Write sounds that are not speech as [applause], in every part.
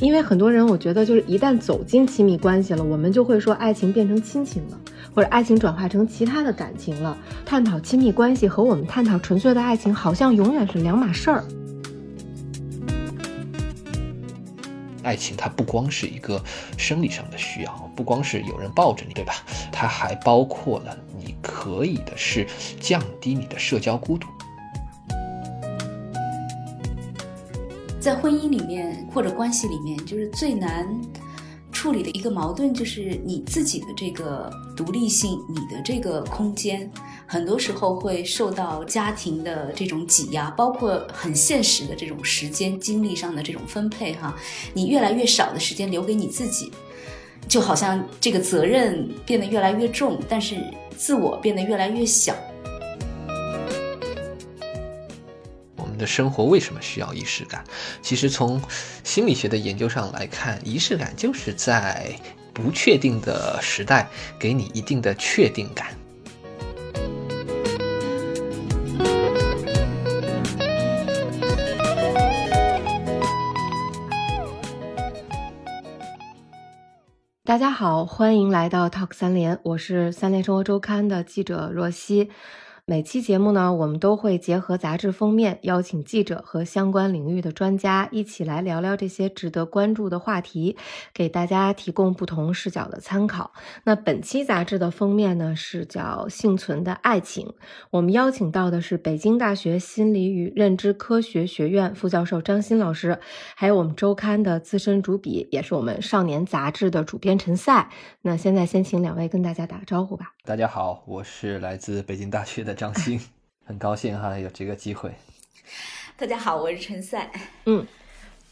因为很多人，我觉得就是一旦走进亲密关系了，我们就会说爱情变成亲情了，或者爱情转化成其他的感情了。探讨亲密关系和我们探讨纯粹的爱情，好像永远是两码事儿。爱情它不光是一个生理上的需要，不光是有人抱着你，对吧？它还包括了你可以的是降低你的社交孤独。在婚姻里面或者关系里面，就是最难处理的一个矛盾，就是你自己的这个独立性，你的这个空间，很多时候会受到家庭的这种挤压，包括很现实的这种时间、精力上的这种分配。哈，你越来越少的时间留给你自己，就好像这个责任变得越来越重，但是自我变得越来越小。的生活为什么需要仪式感？其实从心理学的研究上来看，仪式感就是在不确定的时代给你一定的确定感。大家好，欢迎来到 Talk 三联，我是三联生活周刊的记者若曦。每期节目呢，我们都会结合杂志封面，邀请记者和相关领域的专家一起来聊聊这些值得关注的话题，给大家提供不同视角的参考。那本期杂志的封面呢，是叫《幸存的爱情》，我们邀请到的是北京大学心理与认知科学学院副教授张欣老师，还有我们周刊的资深主笔，也是我们少年杂志的主编陈赛。那现在先请两位跟大家打个招呼吧。大家好，我是来自北京大学的张欣，[laughs] 很高兴哈有这个机会。大家好，我是陈赛。嗯，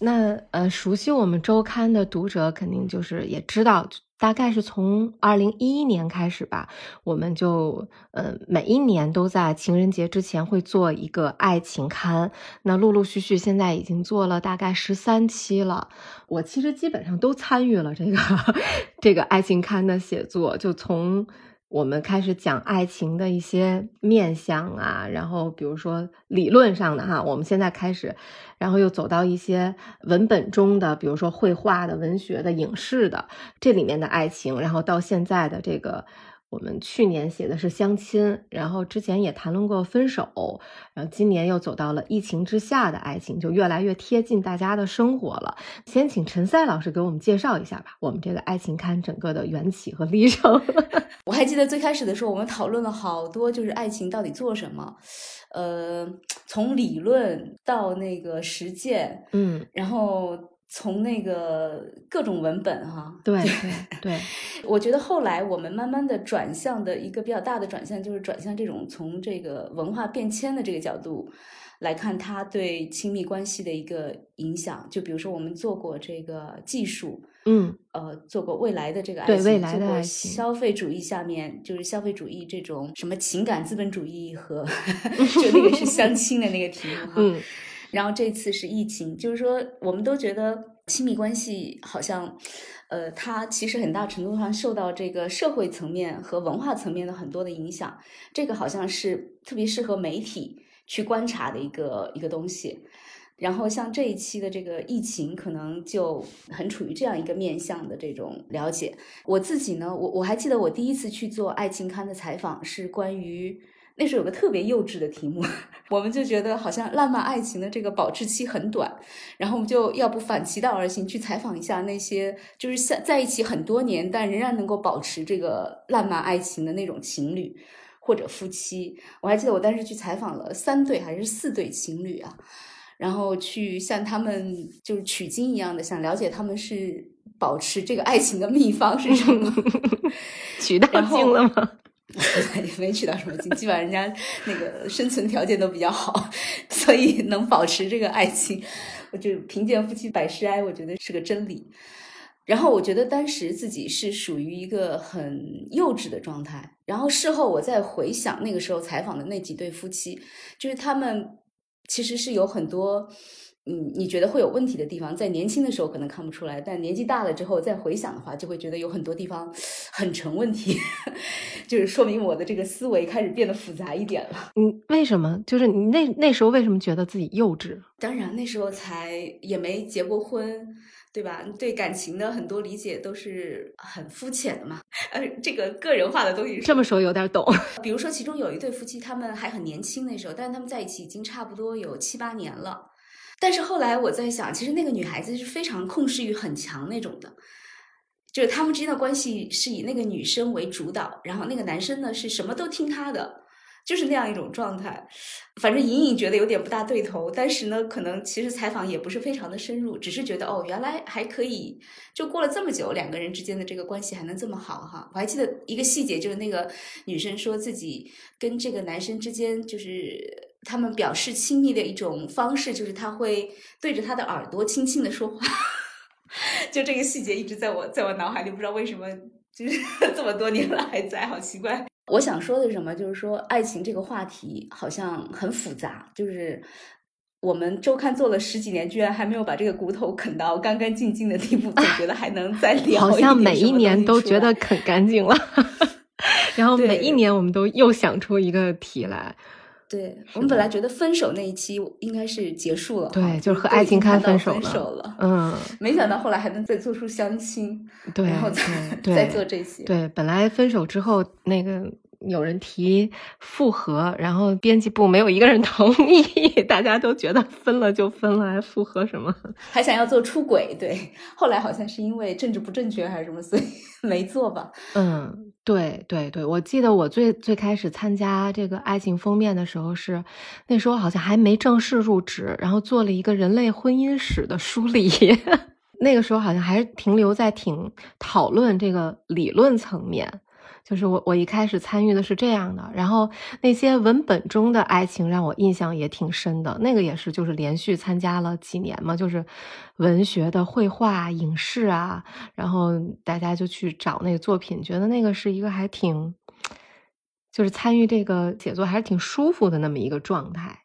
那呃，熟悉我们周刊的读者肯定就是也知道，大概是从二零一一年开始吧，我们就呃每一年都在情人节之前会做一个爱情刊。那陆陆续续现在已经做了大概十三期了，我其实基本上都参与了这个 [laughs] 这个爱情刊的写作，就从。我们开始讲爱情的一些面相啊，然后比如说理论上的哈，我们现在开始，然后又走到一些文本中的，比如说绘画的、文学的、影视的这里面的爱情，然后到现在的这个。我们去年写的是相亲，然后之前也谈论过分手，然后今年又走到了疫情之下的爱情，就越来越贴近大家的生活了。先请陈赛老师给我们介绍一下吧，我们这个爱情刊整个的缘起和历程。[laughs] 我还记得最开始的时候，我们讨论了好多，就是爱情到底做什么，呃，从理论到那个实践，嗯，然后。从那个各种文本哈，[laughs] 对对对，[laughs] 我觉得后来我们慢慢的转向的一个比较大的转向，就是转向这种从这个文化变迁的这个角度来看它对亲密关系的一个影响。就比如说我们做过这个技术，嗯，呃，做过未来的这个爱情，做过消费主义下面就是消费主义这种什么情感资本主义和 [laughs] 就那个是相亲的那个题目哈。然后这次是疫情，就是说，我们都觉得亲密关系好像，呃，它其实很大程度上受到这个社会层面和文化层面的很多的影响。这个好像是特别适合媒体去观察的一个一个东西。然后像这一期的这个疫情，可能就很处于这样一个面向的这种了解。我自己呢，我我还记得我第一次去做爱情刊的采访是关于。那时候有个特别幼稚的题目，[laughs] 我们就觉得好像浪漫爱情的这个保质期很短，然后我们就要不反其道而行去采访一下那些就是在在一起很多年但仍然能够保持这个浪漫爱情的那种情侣或者夫妻。我还记得我当时去采访了三对还是四对情侣啊，然后去向他们就是取经一样的想了解他们是保持这个爱情的秘方是什么，[laughs] 取到经了吗？也 [laughs] 没取到什么经，基本上人家那个生存条件都比较好，所以能保持这个爱情，我就贫贱夫妻百事哀，我觉得是个真理。然后我觉得当时自己是属于一个很幼稚的状态，然后事后我再回想那个时候采访的那几对夫妻，就是他们其实是有很多嗯，你觉得会有问题的地方，在年轻的时候可能看不出来，但年纪大了之后再回想的话，就会觉得有很多地方很成问题，[laughs] 就是说明我的这个思维开始变得复杂一点了。嗯，为什么？就是你那那时候为什么觉得自己幼稚？当然，那时候才也没结过婚，对吧？对感情的很多理解都是很肤浅的嘛。[laughs] 呃，这个个人化的东西，这么说有点懂。比如说，其中有一对夫妻，他们还很年轻那时候，但是他们在一起已经差不多有七八年了。但是后来我在想，其实那个女孩子是非常控制欲很强那种的，就是他们之间的关系是以那个女生为主导，然后那个男生呢是什么都听她的，就是那样一种状态。反正隐隐觉得有点不大对头，但是呢，可能其实采访也不是非常的深入，只是觉得哦，原来还可以，就过了这么久，两个人之间的这个关系还能这么好哈。我还记得一个细节，就是那个女生说自己跟这个男生之间就是。他们表示亲密的一种方式，就是他会对着他的耳朵轻轻的说话，[laughs] 就这个细节一直在我在我脑海里，不知道为什么，就是 [laughs] 这么多年了还在，好奇怪。我想说的是什么？就是说爱情这个话题好像很复杂，就是我们周刊做了十几年，居然还没有把这个骨头啃到干干净净的地步，总觉得还能再聊。好像每一年都觉得啃干净了，[laughs] 然后每一年我们都又想出一个题来。对我们本来觉得分手那一期应该是结束了，对，就是和爱情开分手了，嗯，没想到后来还能再做出相亲，对，然后再再做这些，对，本来分手之后那个。有人提复合，然后编辑部没有一个人同意，[laughs] 大家都觉得分了就分了，还复合什么？[laughs] 还想要做出轨，对。后来好像是因为政治不正确还是什么，所以 [laughs] 没做吧。嗯，对对对，我记得我最最开始参加这个爱情封面的时候是，那时候好像还没正式入职，然后做了一个人类婚姻史的梳理，那个时候好像还是停留在挺讨论这个理论层面。就是我，我一开始参与的是这样的，然后那些文本中的爱情让我印象也挺深的。那个也是，就是连续参加了几年嘛，就是文学的绘画、影视啊，然后大家就去找那个作品，觉得那个是一个还挺，就是参与这个写作还是挺舒服的那么一个状态。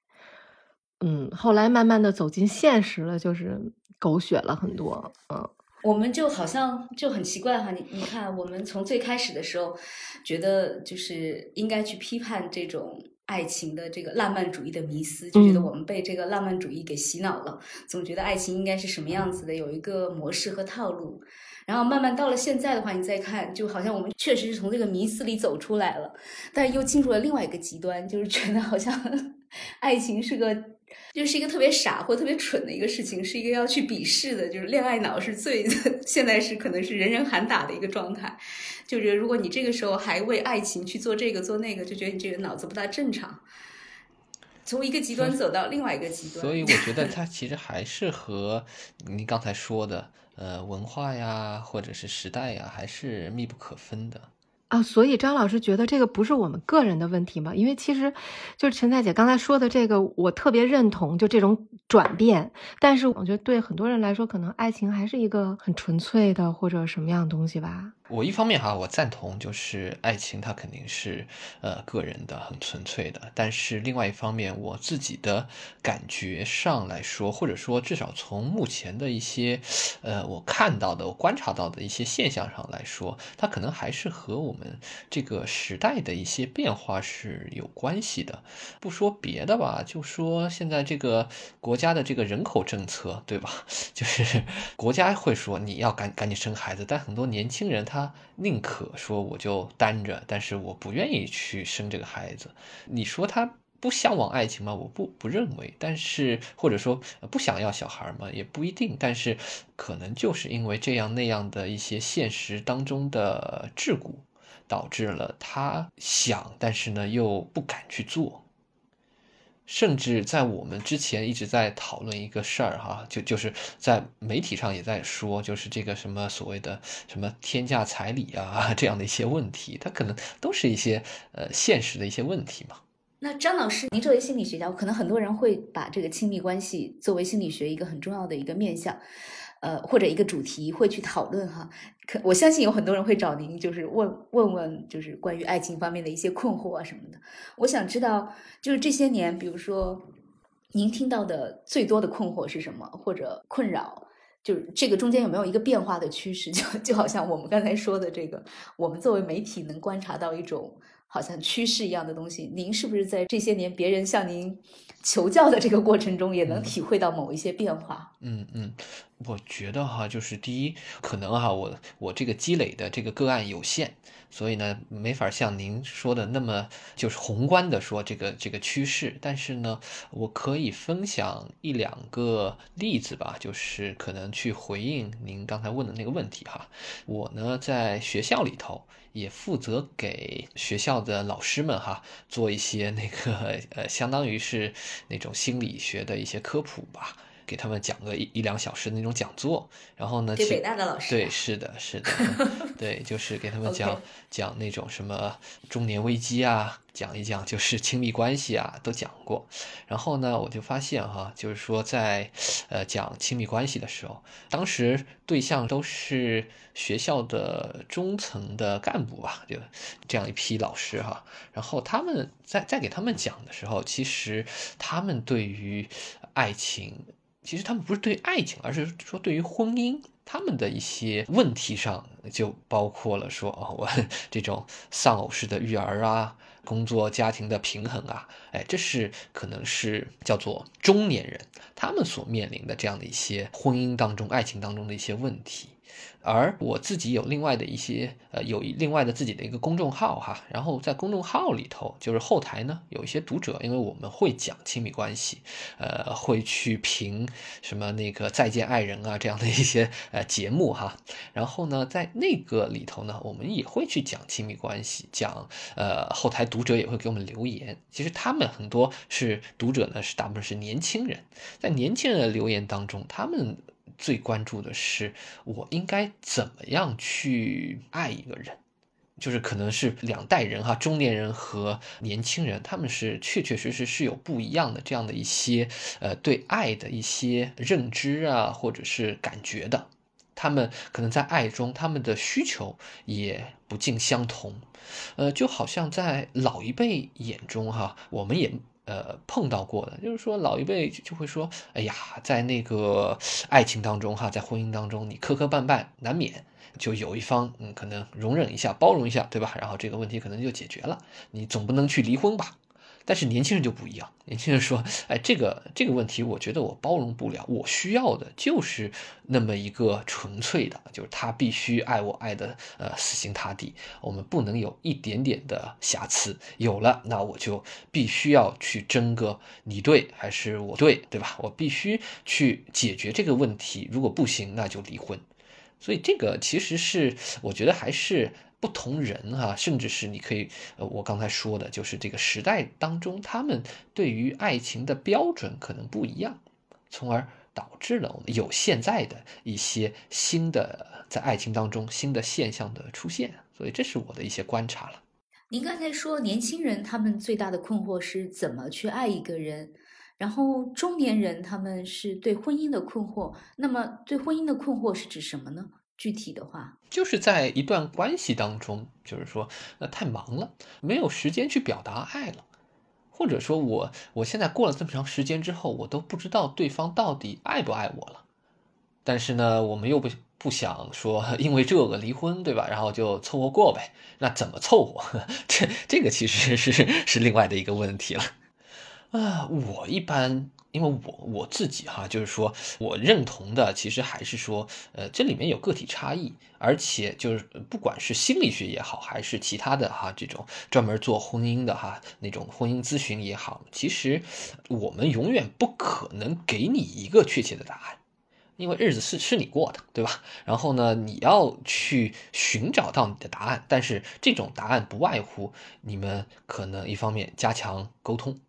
嗯，后来慢慢的走进现实了，就是狗血了很多，嗯。我们就好像就很奇怪哈，你你看，我们从最开始的时候，觉得就是应该去批判这种爱情的这个浪漫主义的迷思，就觉得我们被这个浪漫主义给洗脑了，总觉得爱情应该是什么样子的，有一个模式和套路。然后慢慢到了现在的话，你再看，就好像我们确实是从这个迷思里走出来了，但又进入了另外一个极端，就是觉得好像 [laughs] 爱情是个。就是一个特别傻或特别蠢的一个事情，是一个要去鄙视的，就是恋爱脑是最 [laughs] 现在是可能是人人喊打的一个状态。就觉得如果你这个时候还为爱情去做这个做那个，就觉得你这个脑子不大正常。从一个极端走到另外一个极端，所以我觉得它其实还是和你刚才说的呃文化呀，或者是时代呀，还是密不可分的。啊，所以张老师觉得这个不是我们个人的问题吗？因为其实，就是陈彩姐刚才说的这个，我特别认同，就这种转变。但是我觉得对很多人来说，可能爱情还是一个很纯粹的或者什么样的东西吧。我一方面哈，我赞同，就是爱情它肯定是呃个人的、很纯粹的。但是另外一方面，我自己的感觉上来说，或者说至少从目前的一些呃我看到的、我观察到的一些现象上来说，它可能还是和我们这个时代的一些变化是有关系的。不说别的吧，就说现在这个国家的这个人口政策，对吧？[laughs] 就是国家会说你要赶赶紧生孩子，但很多年轻人他。他宁可说我就单着，但是我不愿意去生这个孩子。你说他不向往爱情吗？我不不认为。但是或者说不想要小孩吗？也不一定。但是可能就是因为这样那样的一些现实当中的桎梏，导致了他想，但是呢又不敢去做。甚至在我们之前一直在讨论一个事儿哈，就就是在媒体上也在说，就是这个什么所谓的什么天价彩礼啊这样的一些问题，它可能都是一些呃现实的一些问题嘛。那张老师，您作为心理学家，可能很多人会把这个亲密关系作为心理学一个很重要的一个面向。呃，或者一个主题会去讨论哈，可我相信有很多人会找您，就是问问问，就是关于爱情方面的一些困惑啊什么的。我想知道，就是这些年，比如说您听到的最多的困惑是什么，或者困扰？就是这个中间有没有一个变化的趋势？就就好像我们刚才说的这个，我们作为媒体能观察到一种好像趋势一样的东西。您是不是在这些年别人向您求教的这个过程中，也能体会到某一些变化？嗯嗯，我觉得哈，就是第一，可能哈，我我这个积累的这个个案有限。所以呢，没法像您说的那么就是宏观的说这个这个趋势，但是呢，我可以分享一两个例子吧，就是可能去回应您刚才问的那个问题哈。我呢在学校里头也负责给学校的老师们哈做一些那个呃，相当于是那种心理学的一些科普吧。给他们讲个一一两小时的那种讲座，然后呢，给北大的老师，对，是的，是的，[laughs] 对，就是给他们讲讲那种什么中年危机啊，讲一讲就是亲密关系啊，都讲过。然后呢，我就发现哈，就是说在呃讲亲密关系的时候，当时对象都是学校的中层的干部吧，就这样一批老师哈。然后他们在在给他们讲的时候，其实他们对于爱情。其实他们不是对爱情，而是说对于婚姻，他们的一些问题上，就包括了说哦，我这种丧偶式的育儿啊，工作家庭的平衡啊，哎，这是可能是叫做中年人他们所面临的这样的一些婚姻当中、爱情当中的一些问题。而我自己有另外的一些，呃，有另外的自己的一个公众号哈，然后在公众号里头，就是后台呢有一些读者，因为我们会讲亲密关系，呃，会去评什么那个再见爱人啊这样的一些呃节目哈，然后呢，在那个里头呢，我们也会去讲亲密关系，讲呃后台读者也会给我们留言，其实他们很多是读者呢是大部分是年轻人，在年轻人的留言当中，他们。最关注的是我应该怎么样去爱一个人，就是可能是两代人哈，中年人和年轻人，他们是确确实实是有不一样的这样的一些呃对爱的一些认知啊，或者是感觉的，他们可能在爱中，他们的需求也不尽相同，呃，就好像在老一辈眼中哈，我们也。呃，碰到过的，就是说老一辈就会说，哎呀，在那个爱情当中哈，在婚姻当中，你磕磕绊绊难免，就有一方嗯，可能容忍一下，包容一下，对吧？然后这个问题可能就解决了，你总不能去离婚吧？但是年轻人就不一样，年轻人说：“哎，这个这个问题，我觉得我包容不了，我需要的就是那么一个纯粹的，就是他必须爱我爱的呃死心塌地，我们不能有一点点的瑕疵，有了那我就必须要去争个你对还是我对，对吧？我必须去解决这个问题，如果不行，那就离婚。所以这个其实是我觉得还是。”不同人哈，甚至是你可以，呃，我刚才说的，就是这个时代当中，他们对于爱情的标准可能不一样，从而导致了我们有现在的一些新的在爱情当中新的现象的出现。所以这是我的一些观察了。您刚才说年轻人他们最大的困惑是怎么去爱一个人，然后中年人他们是对婚姻的困惑。那么对婚姻的困惑是指什么呢？具体的话，就是在一段关系当中，就是说，那太忙了，没有时间去表达爱了，或者说，我我现在过了这么长时间之后，我都不知道对方到底爱不爱我了。但是呢，我们又不不想说 [laughs] 因为这个离婚，对吧？然后就凑合过呗。那怎么凑合？[laughs] 这这个其实是是另外的一个问题了。啊，我一般。因为我我自己哈，就是说我认同的，其实还是说，呃，这里面有个体差异，而且就是不管是心理学也好，还是其他的哈，这种专门做婚姻的哈，那种婚姻咨询也好，其实我们永远不可能给你一个确切的答案，因为日子是是你过的，对吧？然后呢，你要去寻找到你的答案，但是这种答案不外乎你们可能一方面加强沟通。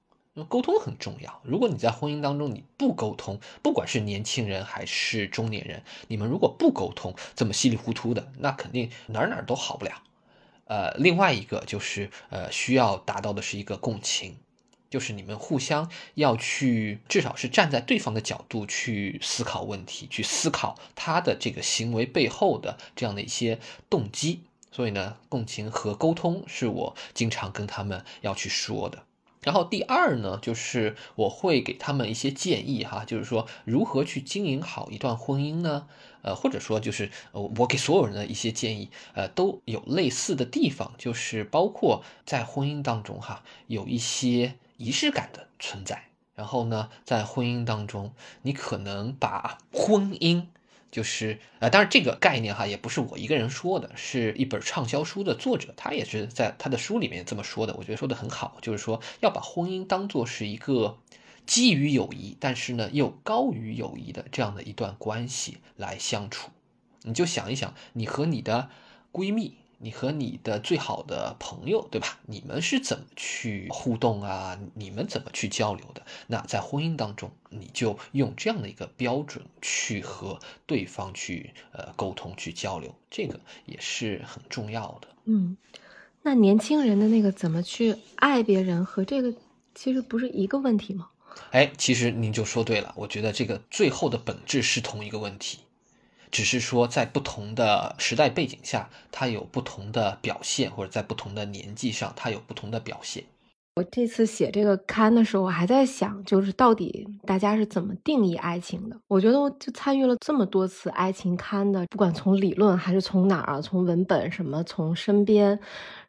沟通很重要。如果你在婚姻当中你不沟通，不管是年轻人还是中年人，你们如果不沟通，这么稀里糊涂的，那肯定哪哪都好不了。呃，另外一个就是呃，需要达到的是一个共情，就是你们互相要去，至少是站在对方的角度去思考问题，去思考他的这个行为背后的这样的一些动机。所以呢，共情和沟通是我经常跟他们要去说的。然后第二呢，就是我会给他们一些建议哈，就是说如何去经营好一段婚姻呢？呃，或者说就是我给所有人的一些建议，呃，都有类似的地方，就是包括在婚姻当中哈，有一些仪式感的存在。然后呢，在婚姻当中，你可能把婚姻。就是呃，当然这个概念哈，也不是我一个人说的，是一本畅销书的作者，他也是在他的书里面这么说的。我觉得说的很好，就是说要把婚姻当做是一个基于友谊，但是呢又高于友谊的这样的一段关系来相处。你就想一想，你和你的闺蜜。你和你的最好的朋友，对吧？你们是怎么去互动啊？你们怎么去交流的？那在婚姻当中，你就用这样的一个标准去和对方去呃沟通、去交流，这个也是很重要的。嗯，那年轻人的那个怎么去爱别人和这个其实不是一个问题吗？哎，其实您就说对了，我觉得这个最后的本质是同一个问题。只是说，在不同的时代背景下，它有不同的表现，或者在不同的年纪上，它有不同的表现。我这次写这个刊的时候，我还在想，就是到底大家是怎么定义爱情的？我觉得，我就参与了这么多次爱情刊的，不管从理论还是从哪儿，从文本什么，从身边，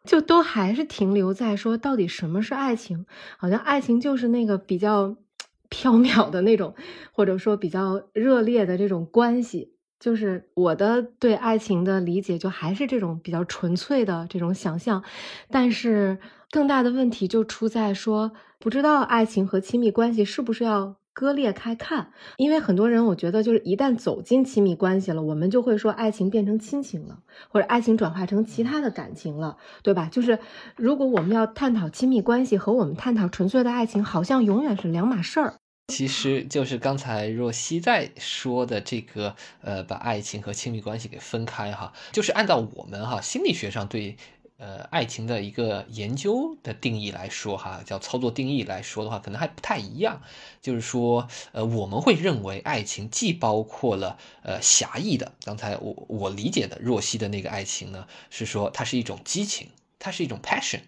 就都还是停留在说，到底什么是爱情？好像爱情就是那个比较 [tsk] 飘渺的那种，或者说比较热烈的这种关系。就是我的对爱情的理解，就还是这种比较纯粹的这种想象，但是更大的问题就出在说，不知道爱情和亲密关系是不是要割裂开看？因为很多人，我觉得就是一旦走进亲密关系了，我们就会说爱情变成亲情了，或者爱情转化成其他的感情了，对吧？就是如果我们要探讨亲密关系和我们探讨纯粹的爱情，好像永远是两码事儿。其实就是刚才若曦在说的这个，呃，把爱情和亲密关系给分开哈，就是按照我们哈心理学上对呃爱情的一个研究的定义来说哈，叫操作定义来说的话，可能还不太一样。就是说，呃，我们会认为爱情既包括了呃狭义的，刚才我我理解的若曦的那个爱情呢，是说它是一种激情，它是一种 passion。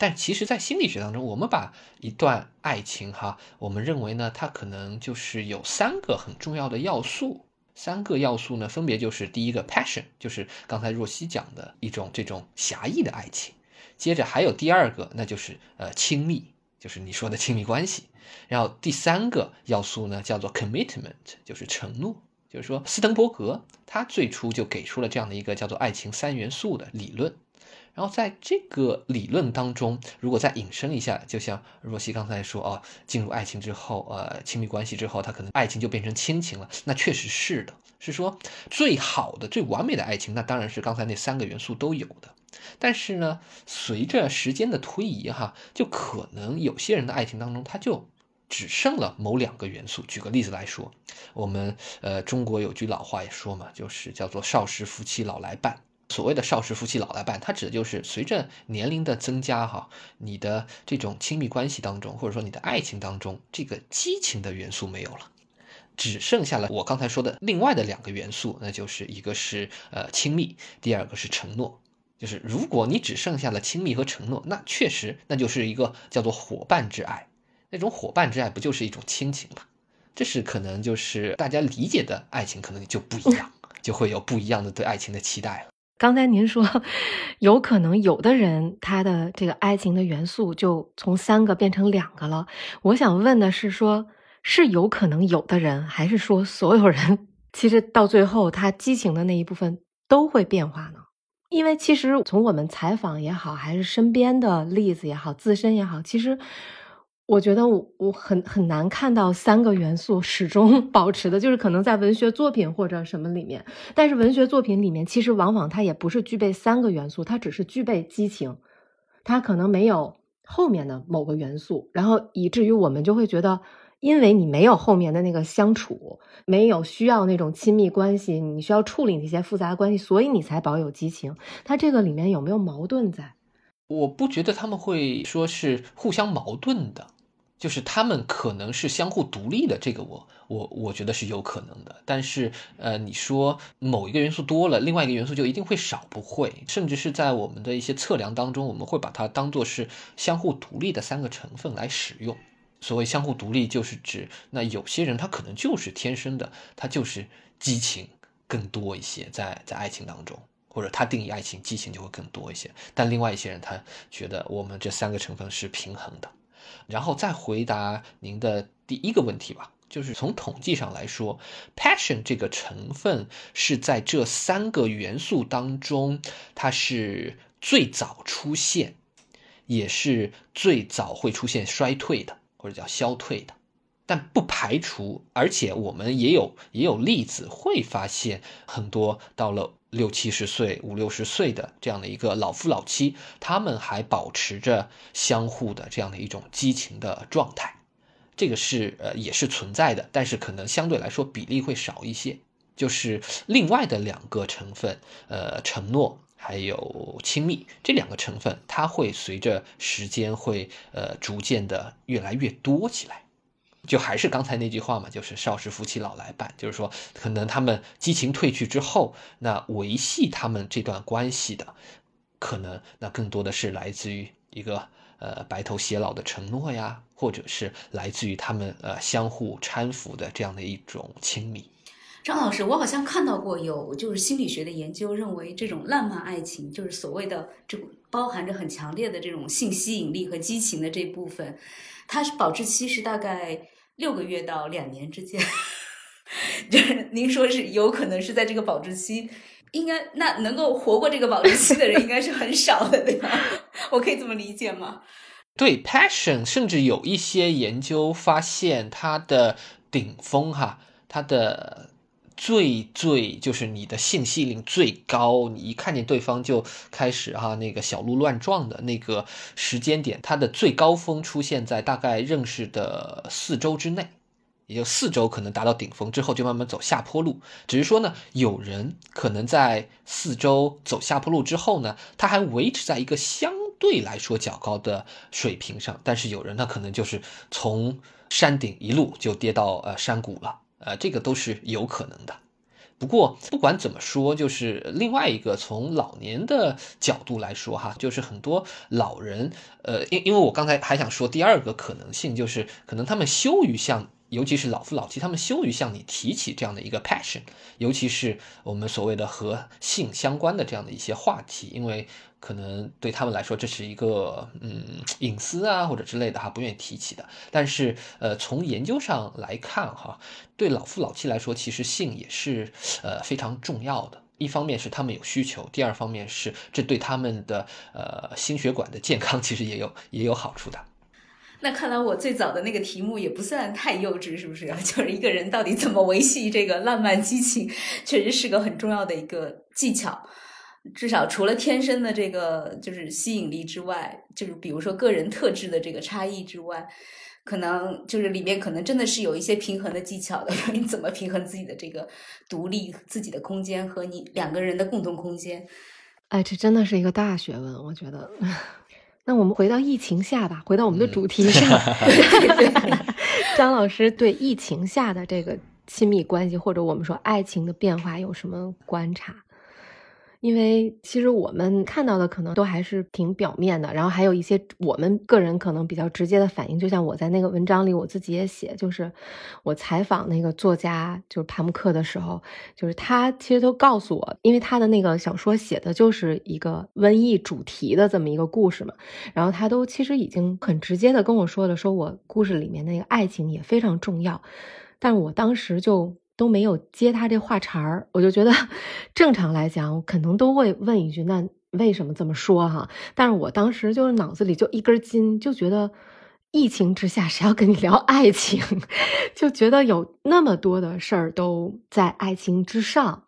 但其实，在心理学当中，我们把一段爱情哈，我们认为呢，它可能就是有三个很重要的要素。三个要素呢，分别就是第一个 passion，就是刚才若曦讲的一种这种狭义的爱情。接着还有第二个，那就是呃亲密，就是你说的亲密关系。然后第三个要素呢，叫做 commitment，就是承诺。就是说，斯滕伯格他最初就给出了这样的一个叫做爱情三元素的理论。然后在这个理论当中，如果再引申一下，就像若曦刚才说哦，进入爱情之后，呃，亲密关系之后，他可能爱情就变成亲情了。那确实是的，是说最好的、最完美的爱情，那当然是刚才那三个元素都有的。但是呢，随着时间的推移，哈，就可能有些人的爱情当中，他就只剩了某两个元素。举个例子来说，我们呃，中国有句老话也说嘛，就是叫做少时夫妻老来伴。所谓的少时夫妻老来伴，它指的就是随着年龄的增加，哈，你的这种亲密关系当中，或者说你的爱情当中，这个激情的元素没有了，只剩下了我刚才说的另外的两个元素，那就是一个是呃亲密，第二个是承诺。就是如果你只剩下了亲密和承诺，那确实那就是一个叫做伙伴之爱，那种伙伴之爱不就是一种亲情吗？这是可能就是大家理解的爱情可能就不一样，就会有不一样的对爱情的期待了。刚才您说，有可能有的人他的这个爱情的元素就从三个变成两个了。我想问的是，说是有可能有的人，还是说所有人，其实到最后他激情的那一部分都会变化呢？因为其实从我们采访也好，还是身边的例子也好，自身也好，其实。我觉得我我很很难看到三个元素始终 [laughs] 保持的，就是可能在文学作品或者什么里面，但是文学作品里面其实往往它也不是具备三个元素，它只是具备激情，它可能没有后面的某个元素，然后以至于我们就会觉得，因为你没有后面的那个相处，没有需要那种亲密关系，你需要处理那些复杂的关系，所以你才保有激情。它这个里面有没有矛盾在？我不觉得他们会说是互相矛盾的。就是他们可能是相互独立的，这个我我我觉得是有可能的。但是呃，你说某一个元素多了，另外一个元素就一定会少？不会，甚至是在我们的一些测量当中，我们会把它当做是相互独立的三个成分来使用。所谓相互独立，就是指那有些人他可能就是天生的，他就是激情更多一些，在在爱情当中，或者他定义爱情激情就会更多一些。但另外一些人他觉得我们这三个成分是平衡的。然后再回答您的第一个问题吧，就是从统计上来说，passion 这个成分是在这三个元素当中，它是最早出现，也是最早会出现衰退的，或者叫消退的。但不排除，而且我们也有也有例子会发现，很多到了六七十岁、五六十岁的这样的一个老夫老妻，他们还保持着相互的这样的一种激情的状态，这个是呃也是存在的，但是可能相对来说比例会少一些。就是另外的两个成分，呃，承诺还有亲密这两个成分，它会随着时间会呃逐渐的越来越多起来。就还是刚才那句话嘛，就是少时夫妻老来伴，就是说，可能他们激情褪去之后，那维系他们这段关系的，可能那更多的是来自于一个呃白头偕老的承诺呀，或者是来自于他们呃相互搀扶的这样的一种亲密。张老师，我好像看到过有就是心理学的研究认为，这种浪漫爱情，就是所谓的这包含着很强烈的这种性吸引力和激情的这部分。它是保质期是大概六个月到两年之间，[laughs] 就是您说是有可能是在这个保质期，应该那能够活过这个保质期的人应该是很少的，对吧？[laughs] 我可以这么理解吗？对，passion，甚至有一些研究发现它的顶峰哈，它的。最最就是你的信息量最高，你一看见对方就开始哈那个小鹿乱撞的那个时间点，它的最高峰出现在大概认识的四周之内，也就四周可能达到顶峰之后就慢慢走下坡路。只是说呢，有人可能在四周走下坡路之后呢，他还维持在一个相对来说较高的水平上，但是有人呢可能就是从山顶一路就跌到呃山谷了。呃，这个都是有可能的。不过不管怎么说，就是另外一个从老年的角度来说，哈，就是很多老人，呃，因因为我刚才还想说第二个可能性，就是可能他们羞于向，尤其是老夫老妻，他们羞于向你提起这样的一个 passion，尤其是我们所谓的和性相关的这样的一些话题，因为。可能对他们来说，这是一个嗯隐私啊或者之类的哈，不愿意提起的。但是呃，从研究上来看哈，对老夫老妻来说，其实性也是呃非常重要的。一方面是他们有需求，第二方面是这对他们的呃心血管的健康其实也有也有好处的。那看来我最早的那个题目也不算太幼稚，是不是？[laughs] 就是一个人到底怎么维系这个浪漫激情，确实是个很重要的一个技巧。至少除了天生的这个就是吸引力之外，就是比如说个人特质的这个差异之外，可能就是里面可能真的是有一些平衡的技巧的。[laughs] 你怎么平衡自己的这个独立、自己的空间和你两个人的共同空间？哎，这真的是一个大学问，我觉得。[laughs] 那我们回到疫情下吧，回到我们的主题上。[laughs] 张老师对疫情下的这个亲密关系，或者我们说爱情的变化有什么观察？因为其实我们看到的可能都还是挺表面的，然后还有一些我们个人可能比较直接的反应，就像我在那个文章里我自己也写，就是我采访那个作家就是帕慕克的时候，就是他其实都告诉我，因为他的那个小说写的就是一个瘟疫主题的这么一个故事嘛，然后他都其实已经很直接的跟我说了，说我故事里面那个爱情也非常重要，但是我当时就。都没有接他这话茬儿，我就觉得正常来讲，我可能都会问一句：“那为什么这么说？”哈，但是我当时就是脑子里就一根筋，就觉得疫情之下谁要跟你聊爱情？[laughs] 就觉得有那么多的事儿都在爱情之上，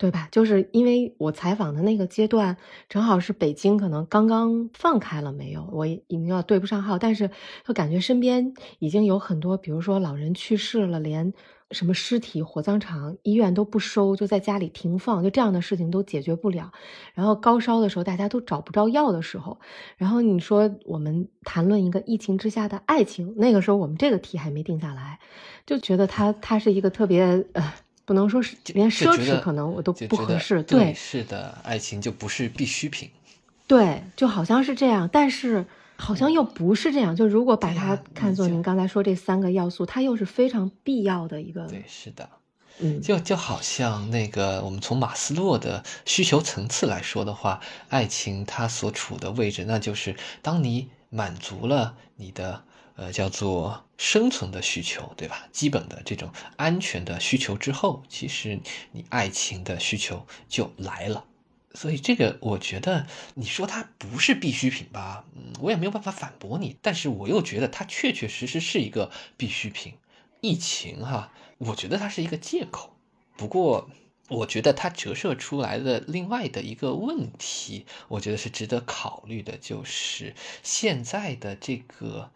对吧？就是因为我采访的那个阶段，正好是北京可能刚刚放开了没有，我已经要对不上号，但是就感觉身边已经有很多，比如说老人去世了，连什么尸体、火葬场、医院都不收，就在家里停放，就这样的事情都解决不了。然后高烧的时候，大家都找不着药的时候，然后你说我们谈论一个疫情之下的爱情，那个时候我们这个题还没定下来，就觉得它它是一个特别呃。不能说是连奢侈，可能我都不合适。对，是的，爱情就不是必需品。对，就好像是这样，但是好像又不是这样。就如果把它看作您刚才说这三个要素，它又是非常必要的一个。对，是的，嗯，就就好像那个我们从马斯洛的需求层次来说的话，爱情它所处的位置，那就是当你满足了你的。呃，叫做生存的需求，对吧？基本的这种安全的需求之后，其实你爱情的需求就来了。所以这个，我觉得你说它不是必需品吧，嗯，我也没有办法反驳你。但是我又觉得它确确实实是一个必需品。疫情哈，我觉得它是一个借口。不过，我觉得它折射出来的另外的一个问题，我觉得是值得考虑的，就是现在的这个。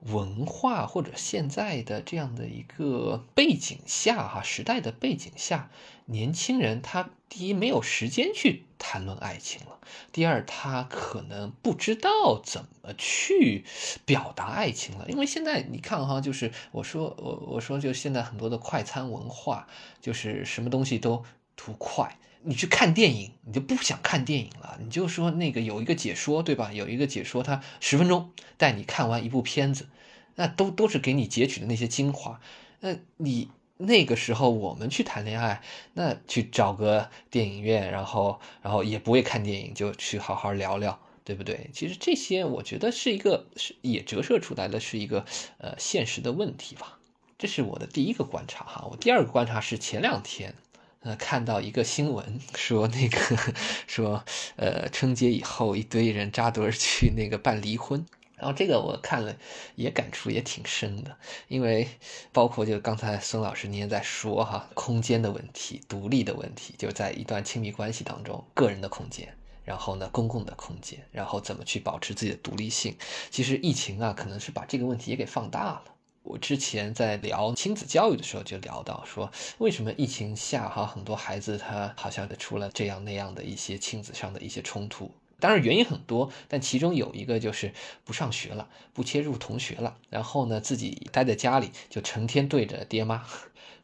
文化或者现在的这样的一个背景下，哈时代的背景下，年轻人他第一没有时间去谈论爱情了，第二他可能不知道怎么去表达爱情了，因为现在你看哈，就是我说我我说就现在很多的快餐文化，就是什么东西都图快。你去看电影，你就不想看电影了。你就说那个有一个解说，对吧？有一个解说，他十分钟带你看完一部片子，那都都是给你截取的那些精华。那你那个时候我们去谈恋爱，那去找个电影院，然后然后也不会看电影，就去好好聊聊，对不对？其实这些我觉得是一个是也折射出来的是一个呃现实的问题吧。这是我的第一个观察哈。我第二个观察是前两天。呃，看到一个新闻说，那个说，呃，春节以后一堆人扎堆去那个办离婚，然后这个我看了也感触也挺深的，因为包括就刚才孙老师您也在说哈，空间的问题、独立的问题，就在一段亲密关系当中，个人的空间，然后呢，公共的空间，然后怎么去保持自己的独立性，其实疫情啊，可能是把这个问题也给放大了。我之前在聊亲子教育的时候，就聊到说，为什么疫情下哈很多孩子他好像出了这样那样的一些亲子上的一些冲突。当然原因很多，但其中有一个就是不上学了，不切入同学了，然后呢自己待在家里就成天对着爹妈，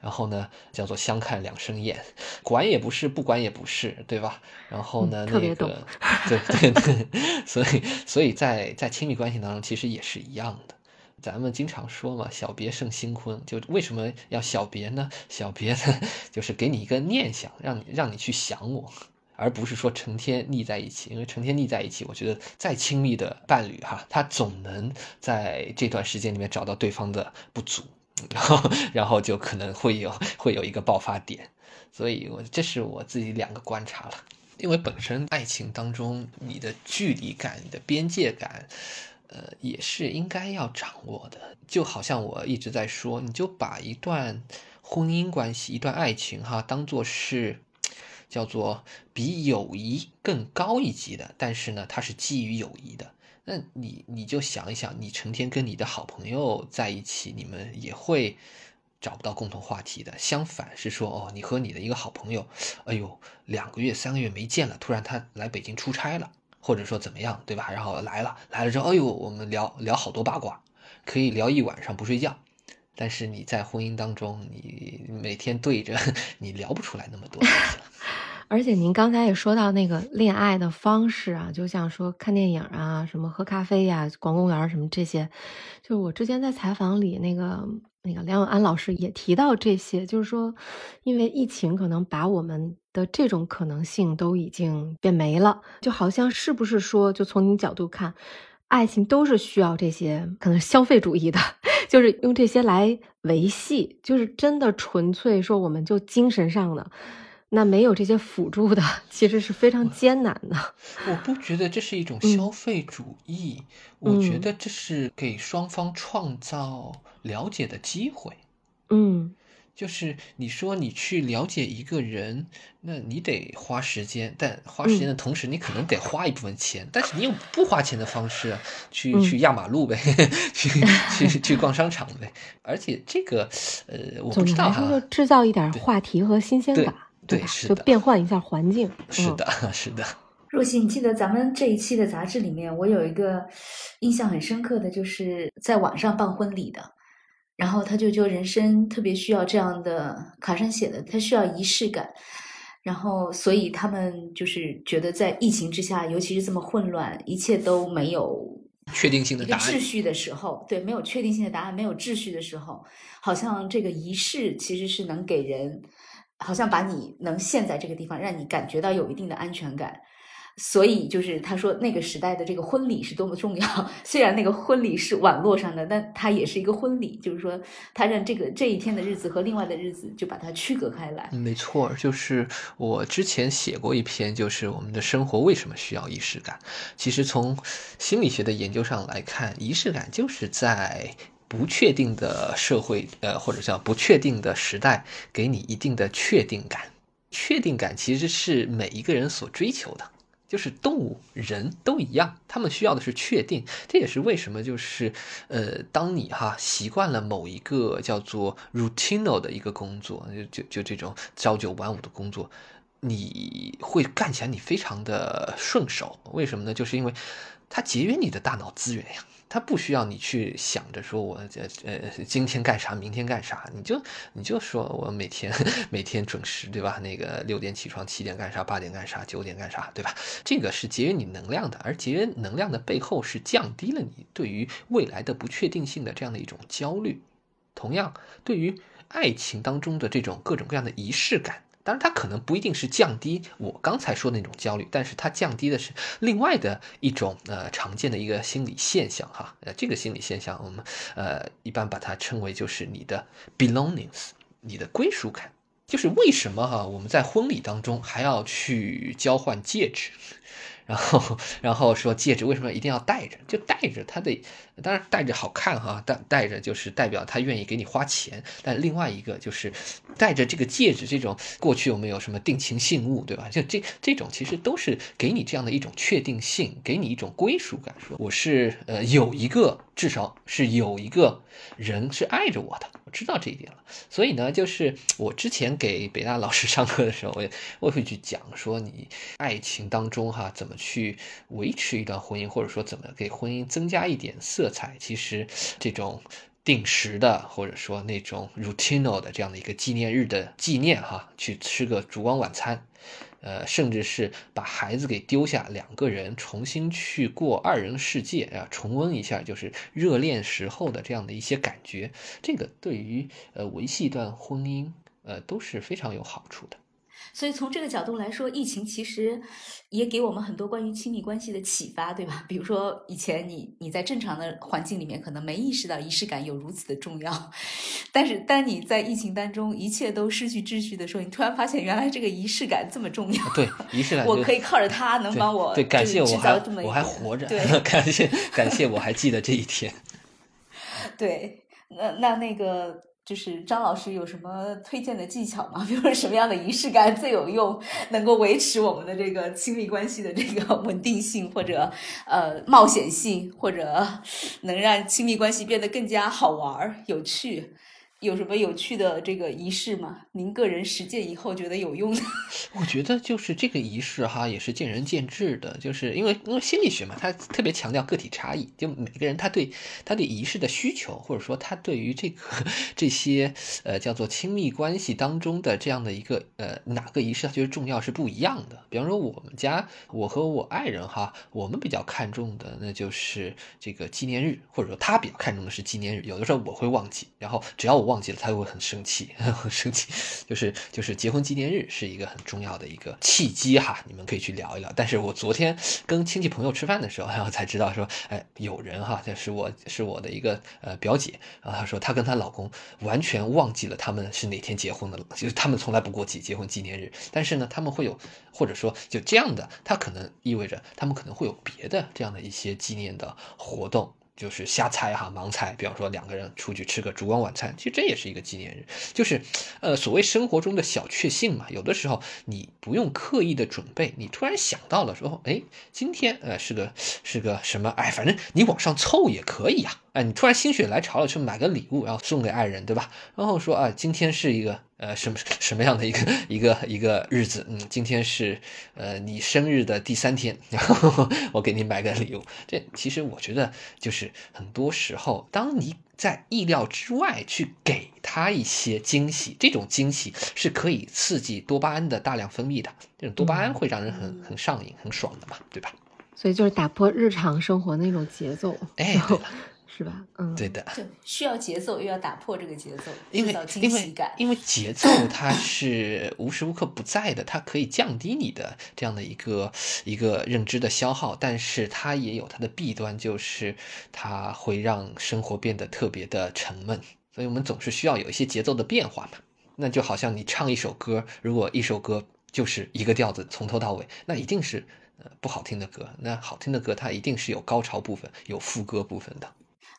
然后呢叫做相看两生厌，管也不是，不管也不是，对吧？然后呢那个对对对，[laughs] 所以所以在在亲密关系当中其实也是一样的。咱们经常说嘛，小别胜新婚，就为什么要小别呢？小别呢，[laughs] 就是给你一个念想，让你让你去想我，而不是说成天腻在一起。因为成天腻在一起，我觉得再亲密的伴侣哈，他总能在这段时间里面找到对方的不足，[laughs] 然后然后就可能会有会有一个爆发点。所以，我这是我自己两个观察了。因为本身爱情当中，你的距离感、你的边界感。呃，也是应该要掌握的，就好像我一直在说，你就把一段婚姻关系、一段爱情哈，当做是叫做比友谊更高一级的，但是呢，它是基于友谊的。那你你就想一想，你成天跟你的好朋友在一起，你们也会找不到共同话题的。相反是说，哦，你和你的一个好朋友，哎呦，两个月、三个月没见了，突然他来北京出差了。或者说怎么样，对吧？然后来了，来了之后，哎呦，我们聊聊好多八卦，可以聊一晚上不睡觉。但是你在婚姻当中，你每天对着 [laughs] 你聊不出来那么多。[laughs] 而且您刚才也说到那个恋爱的方式啊，就像说看电影啊，什么喝咖啡呀，逛公园什么这些。就是我之前在采访里，那个那个梁永安老师也提到这些，就是说，因为疫情可能把我们。的这种可能性都已经变没了，就好像是不是说，就从你角度看，爱情都是需要这些可能消费主义的，[laughs] 就是用这些来维系，就是真的纯粹说我们就精神上的，那没有这些辅助的，[laughs] 其实是非常艰难的。我不觉得这是一种消费主义，我觉得这是给双方创造了解的机会。嗯。就是你说你去了解一个人，那你得花时间，但花时间的同时，你可能得花一部分钱。但是你用不花钱的方式去去压马路呗，[laughs] 去去去逛商场呗。而且这个，呃，我不知道哈，就制造一点话题和新鲜感，对，是就变换一下环境。是的，是的。若曦，你记得咱们这一期的杂志里面，我有一个印象很深刻的就是在网上办婚礼的。然后他就就人生特别需要这样的卡上写的，他需要仪式感。然后所以他们就是觉得在疫情之下，尤其是这么混乱，一切都没有确定性的答案、秩序的时候，对，没有确定性的答案，没有秩序的时候，好像这个仪式其实是能给人，好像把你能陷在这个地方，让你感觉到有一定的安全感。所以就是他说那个时代的这个婚礼是多么重要。虽然那个婚礼是网络上的，但它也是一个婚礼。就是说，他让这个这一天的日子和另外的日子就把它区隔开来。没错，就是我之前写过一篇，就是我们的生活为什么需要仪式感。其实从心理学的研究上来看，仪式感就是在不确定的社会，呃，或者叫不确定的时代，给你一定的确定感。确定感其实是每一个人所追求的。就是动物、人都一样，他们需要的是确定。这也是为什么，就是呃，当你哈习惯了某一个叫做 routine 的一个工作，就就就这种朝九晚五的工作，你会干起来你非常的顺手。为什么呢？就是因为它节约你的大脑资源呀。他不需要你去想着说，我这呃今天干啥，明天干啥，你就你就说我每天 [laughs] 每天准时，对吧？那个六点起床，七点干啥，八点干啥，九点干啥，对吧？这个是节约你能量的，而节约能量的背后是降低了你对于未来的不确定性的这样的一种焦虑。同样，对于爱情当中的这种各种各样的仪式感。当然，它可能不一定是降低我刚才说的那种焦虑，但是它降低的是另外的一种呃常见的一个心理现象哈。呃，这个心理现象我们呃一般把它称为就是你的 belongings，你的归属感。就是为什么哈我们在婚礼当中还要去交换戒指？然后，然后说戒指为什么一定要戴着？就戴着，他得当然戴着好看哈，戴戴着就是代表他愿意给你花钱。但另外一个就是戴着这个戒指，这种过去有没有什么定情信物，对吧？就这这种其实都是给你这样的一种确定性，给你一种归属感，说我是呃有一个，至少是有一个人是爱着我的，我知道这一点了。所以呢，就是我之前给北大老师上课的时候，我也我会去讲说你爱情当中哈怎么去维持一段婚姻，或者说怎么给婚姻增加一点色彩？其实这种定时的，或者说那种 routine 的这样的一个纪念日的纪念，哈，去吃个烛光晚餐，呃，甚至是把孩子给丢下，两个人重新去过二人世界啊，重温一下就是热恋时候的这样的一些感觉，这个对于呃维系一段婚姻，呃都是非常有好处的。所以从这个角度来说，疫情其实也给我们很多关于亲密关系的启发，对吧？[laughs] 比如说以前你你在正常的环境里面可能没意识到仪式感有如此的重要，[laughs] 但是当你在疫情当中一切都失去秩序的时候，你突然发现原来这个仪式感这么重要。对，仪式感，[laughs] 我可以靠着它能帮我对感谢我还我还活着，对，感谢感谢我还记得这一天。对，那那那个。就是张老师有什么推荐的技巧吗？比如说什么样的仪式感最有用，能够维持我们的这个亲密关系的这个 [laughs] 稳定性，或者呃冒险性，或者能让亲密关系变得更加好玩有趣？有什么有趣的这个仪式吗？您个人实践以后觉得有用的？[laughs] 我觉得就是这个仪式哈，也是见仁见智的。就是因为因为心理学嘛，它特别强调个体差异，就每个人他对他对仪式的需求，或者说他对于这个 [laughs] 这些呃叫做亲密关系当中的这样的一个呃哪个仪式他觉得重要是不一样的。比方说我们家我和我爱人哈，我们比较看重的那就是这个纪念日，或者说他比较看重的是纪念日。有的时候我会忘记，然后只要我忘。忘记了，他会很生气，[laughs] 很生气。就是就是结婚纪念日是一个很重要的一个契机哈，你们可以去聊一聊。但是我昨天跟亲戚朋友吃饭的时候，[laughs] 然后才知道说，哎，有人哈，就是我是我的一个呃表姐，然后她说她跟她老公完全忘记了他们是哪天结婚的了，就是他们从来不过结结婚纪念日。但是呢，他们会有或者说就这样的，他可能意味着他们可能会有别的这样的一些纪念的活动。就是瞎猜哈，盲猜。比方说两个人出去吃个烛光晚餐，其实这也是一个纪念日。就是，呃，所谓生活中的小确幸嘛。有的时候你不用刻意的准备，你突然想到了说，哎，今天呃是个是个什么？哎，反正你往上凑也可以呀。哎，你突然心血来潮了，去买个礼物，然后送给爱人，对吧？然后说啊，今天是一个呃什么什么样的一个一个一个日子？嗯，今天是呃你生日的第三天，然后我给你买个礼物。这其实我觉得就是很多时候，当你在意料之外去给他一些惊喜，这种惊喜是可以刺激多巴胺的大量分泌的。这种多巴胺会让人很很上瘾、很爽的嘛，对吧？所以就是打破日常生活那种节奏。哎。是吧？嗯，对的，就需要节奏，又要打破这个节奏，因为惊喜感。因为节奏 [laughs] 它是无时无刻不在的，它可以降低你的这样的一个一个认知的消耗，但是它也有它的弊端，就是它会让生活变得特别的沉闷。所以我们总是需要有一些节奏的变化嘛。那就好像你唱一首歌，如果一首歌就是一个调子从头到尾，那一定是呃不好听的歌。那好听的歌，它一定是有高潮部分、有副歌部分的。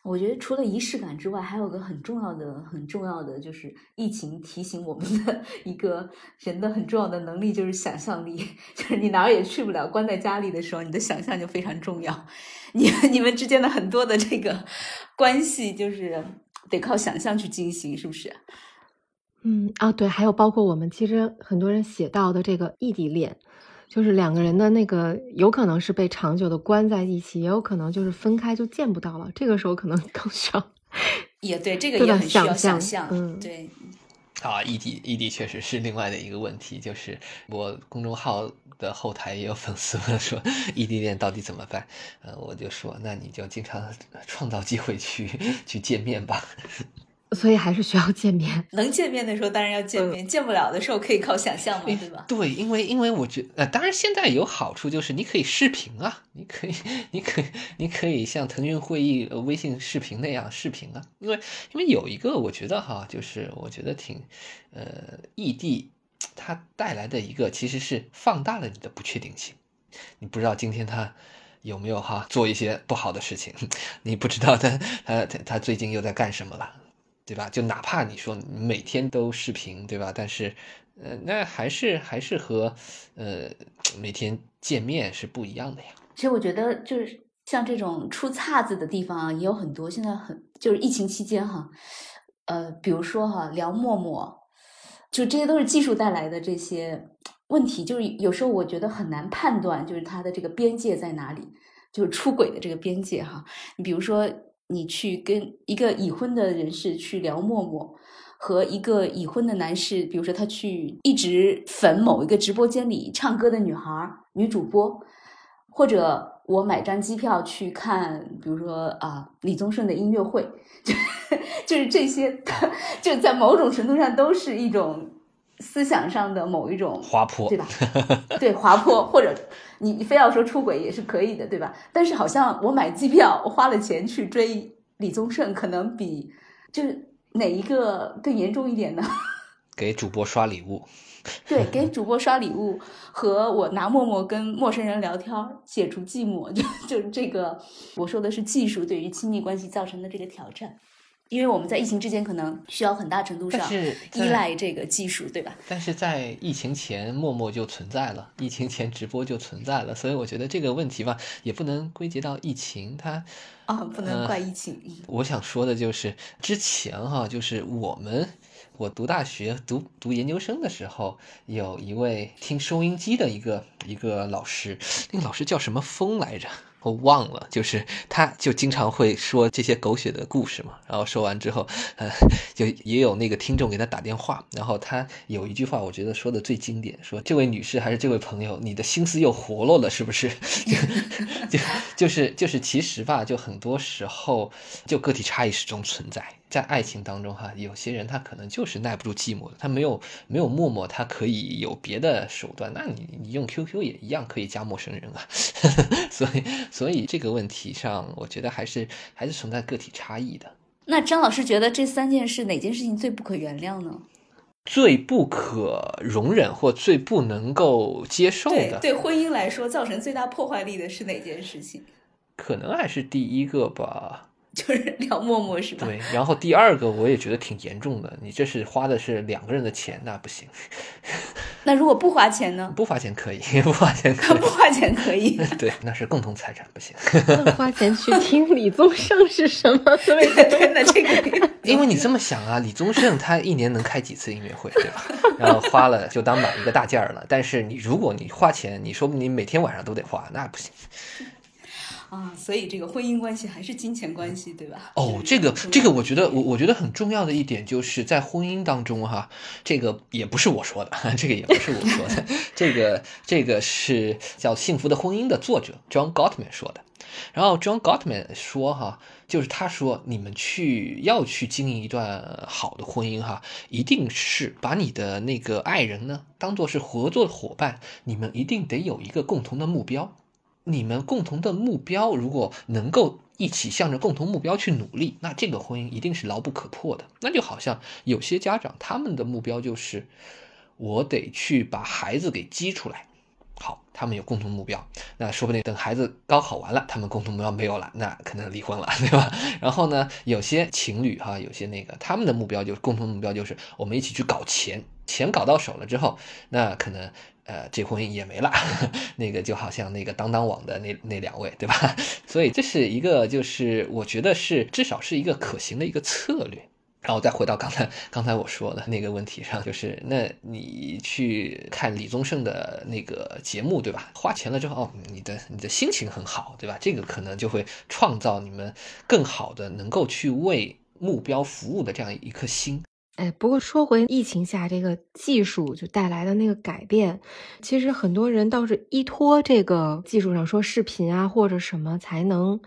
我觉得除了仪式感之外，还有个很重要的、很重要的，就是疫情提醒我们的 [laughs] 一个人的很重要的能力，就是想象力。就是你哪儿也去不了，关在家里的时候，你的想象就非常重要。你你们之间的很多的这个关系，就是得靠想象去进行，是不是？嗯啊，对，还有包括我们其实很多人写到的这个异地恋。就是两个人的那个，有可能是被长久的关在一起，也有可能就是分开就见不到了。这个时候可能 [laughs] 更需要，[laughs] 也对，这个也很需要想象。嗯，对。啊，异地异地确实是另外的一个问题。就是我公众号的后台也有粉丝问说，异地恋到底怎么办？呃，我就说，那你就经常创造机会去去见面吧。所以还是需要见面，能见面的时候当然要见面，见不了的时候可以靠想象嘛，对吧？对，因为因为我觉呃，当然现在有好处就是你可以视频啊，你可以你可以你可以像腾讯会议、微信视频那样视频啊，因为因为有一个我觉得哈，就是我觉得挺呃异地它带来的一个其实是放大了你的不确定性，你不知道今天他有没有哈做一些不好的事情，[laughs] 你不知道他他他他最近又在干什么了。对吧？就哪怕你说每天都视频，对吧？但是，呃，那还是还是和，呃，每天见面是不一样的呀。其实我觉得，就是像这种出岔子的地方，也有很多。现在很就是疫情期间哈，呃，比如说哈聊陌陌，就这些都是技术带来的这些问题。就是有时候我觉得很难判断，就是它的这个边界在哪里，就是出轨的这个边界哈。你比如说。你去跟一个已婚的人士去聊陌陌，和一个已婚的男士，比如说他去一直粉某一个直播间里唱歌的女孩、女主播，或者我买张机票去看，比如说啊李宗盛的音乐会，[laughs] 就就是这些，[laughs] 就在某种程度上都是一种。思想上的某一种滑坡，对吧？对滑坡，或者你你非要说出轨也是可以的，对吧？但是好像我买机票，我花了钱去追李宗盛，可能比就是哪一个更严重一点呢？[laughs] 给主播刷礼物，对，给主播刷礼物和我拿陌陌跟陌生人聊天解除寂寞，就就这个我说的是技术对于亲密关系造成的这个挑战。因为我们在疫情之间可能需要很大程度上依赖这个技术，对吧？但是在疫情前，陌陌就存在了，疫情前直播就存在了，所以我觉得这个问题吧，也不能归结到疫情，它啊，不能怪疫情。我想说的就是之前哈，就是我们我读大学、读读研究生的时候，有一位听收音机的一个一个老师，那个老师叫什么风来着？我忘了，就是他，就经常会说这些狗血的故事嘛。然后说完之后，呃，就也有那个听众给他打电话。然后他有一句话，我觉得说的最经典，说：“这位女士还是这位朋友，你的心思又活络了，是不是？” [laughs] 就就就是就是，其实吧，就很多时候，就个体差异始终存在。在爱情当中，哈，有些人他可能就是耐不住寂寞的，他没有没有陌陌，他可以有别的手段。那你你用 QQ 也一样可以加陌生人啊。[laughs] 所以所以这个问题上，我觉得还是还是存在个体差异的。那张老师觉得这三件事哪件事情最不可原谅呢？最不可容忍或最不能够接受的，对婚姻来说造成最大破坏力的是哪件事情？可能还是第一个吧。就是 [laughs] 聊陌陌是吧？对，然后第二个我也觉得挺严重的，你这是花的是两个人的钱，那不行。[laughs] 那如果不花钱呢？不花钱可以，不花钱可以，[laughs] 不花钱可以。对，那是共同财产，不行。花钱去听李宗盛是什么？真的这个，因为你这么想啊，李宗盛他一年能开几次音乐会，对吧？然后花了就当买一个大件儿了。但是你如果你花钱，你说不定每天晚上都得花，那不行。啊，所以这个婚姻关系还是金钱关系，对吧？哦，这个这个，我觉得我我觉得很重要的一点就是在婚姻当中哈，这个也不是我说的，[laughs] 这个也不是我说的，这个这个是叫《幸福的婚姻》的作者 John Gottman 说的。然后 John Gottman 说哈，就是他说你们去要去经营一段好的婚姻哈，一定是把你的那个爱人呢当做是合作的伙伴，你们一定得有一个共同的目标。你们共同的目标，如果能够一起向着共同目标去努力，那这个婚姻一定是牢不可破的。那就好像有些家长，他们的目标就是，我得去把孩子给激出来。好，他们有共同目标，那说不定等孩子高考完了，他们共同目标没有了，那可能离婚了，[laughs] 对吧？然后呢，有些情侣哈，有些那个他们的目标就是共同目标就是我们一起去搞钱，钱搞到手了之后，那可能。呃，这婚姻也没了，[laughs] 那个就好像那个当当网的那那两位，对吧？[laughs] 所以这是一个，就是我觉得是至少是一个可行的一个策略。然后再回到刚才刚才我说的那个问题上，就是那你去看李宗盛的那个节目，对吧？花钱了之后，哦，你的你的心情很好，对吧？这个可能就会创造你们更好的能够去为目标服务的这样一颗心。哎，不过说回疫情下这个技术就带来的那个改变，其实很多人倒是依托这个技术上说视频啊或者什么才能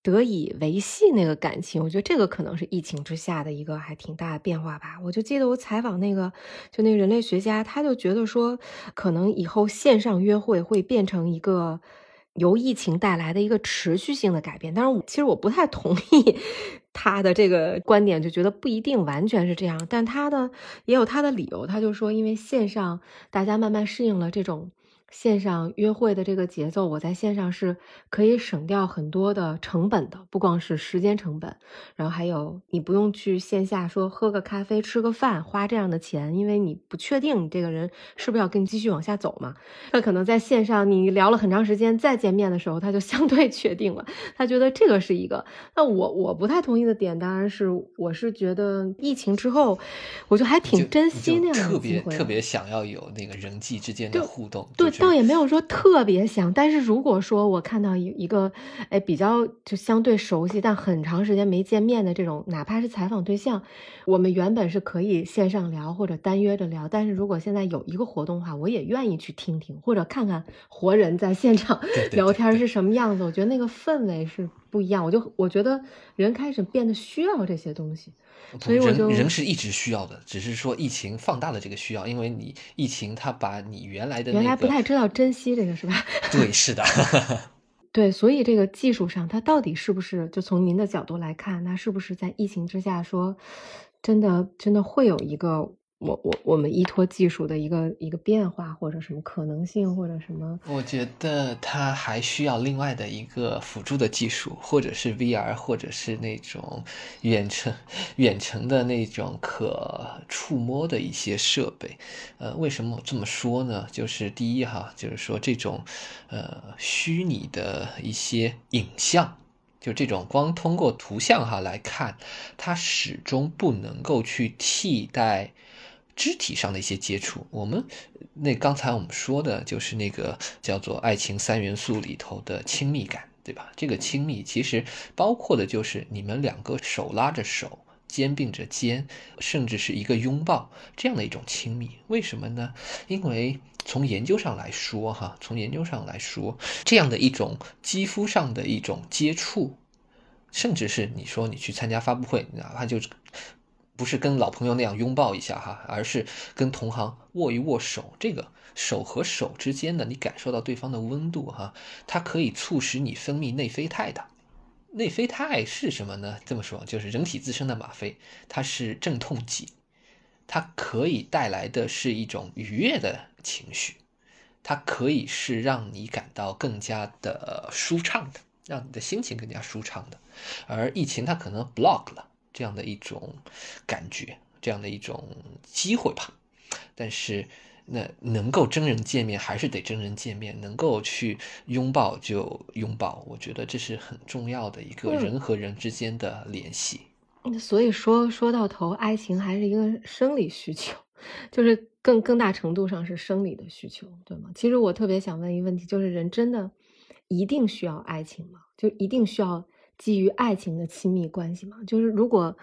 得以维系那个感情。我觉得这个可能是疫情之下的一个还挺大的变化吧。我就记得我采访那个就那个人类学家，他就觉得说，可能以后线上约会会变成一个。由疫情带来的一个持续性的改变，但是其实我不太同意 [laughs] 他的这个观点，就觉得不一定完全是这样，但他的也有他的理由，他就说，因为线上大家慢慢适应了这种。线上约会的这个节奏，我在线上是可以省掉很多的成本的，不光是时间成本，然后还有你不用去线下说喝个咖啡、吃个饭花这样的钱，因为你不确定你这个人是不是要跟你继续往下走嘛。那可能在线上你聊了很长时间，再见面的时候他就 [laughs] 相对确定了，他觉得这个是一个。那我我不太同意的点，当然是我是觉得疫情之后，我就还挺珍惜那样的特别特别想要有那个人际之间的互动，对。倒也没有说特别想，但是如果说我看到一一个，哎，比较就相对熟悉，但很长时间没见面的这种，哪怕是采访对象，我们原本是可以线上聊或者单约着聊，但是如果现在有一个活动的话，我也愿意去听听或者看看活人在现场 [laughs] 聊天是什么样子。我觉得那个氛围是不一样，我就我觉得人开始变得需要这些东西。所以我就人是一直需要的，只是说疫情放大了这个需要，因为你疫情它把你原来的原来不太知道珍惜这个是吧？[laughs] 对，是的，[laughs] 对，所以这个技术上它到底是不是就从您的角度来看，那是不是在疫情之下说，真的真的会有一个？我我我们依托技术的一个一个变化，或者什么可能性，或者什么？我觉得它还需要另外的一个辅助的技术，或者是 VR，或者是那种远程远程的那种可触摸的一些设备。呃，为什么这么说呢？就是第一哈，就是说这种呃虚拟的一些影像，就这种光通过图像哈来看，它始终不能够去替代。肢体上的一些接触，我们那刚才我们说的就是那个叫做爱情三元素里头的亲密感，对吧？这个亲密其实包括的就是你们两个手拉着手，肩并着肩，甚至是一个拥抱这样的一种亲密。为什么呢？因为从研究上来说，哈，从研究上来说，这样的一种肌肤上的一种接触，甚至是你说你去参加发布会，哪怕就。不是跟老朋友那样拥抱一下哈，而是跟同行握一握手。这个手和手之间的，你感受到对方的温度哈，它可以促使你分泌内啡肽的。内啡肽是什么呢？这么说就是人体自身的吗啡，它是镇痛剂，它可以带来的是一种愉悦的情绪，它可以是让你感到更加的舒畅的。让你的心情更加舒畅的。而疫情它可能 block 了这样的一种感觉，这样的一种机会吧。但是。那能够真人见面还是得真人见面，能够去拥抱就拥抱，我觉得这是很重要的一个人和人之间的联系。所以说说到头，爱情还是一个生理需求，[laughs] 就是更更大程度上是生理的需求，对吗？其实我特别想问一个问题，就是人真的一定需要爱情吗？就一定需要基于爱情的亲密关系嘛？就是如果，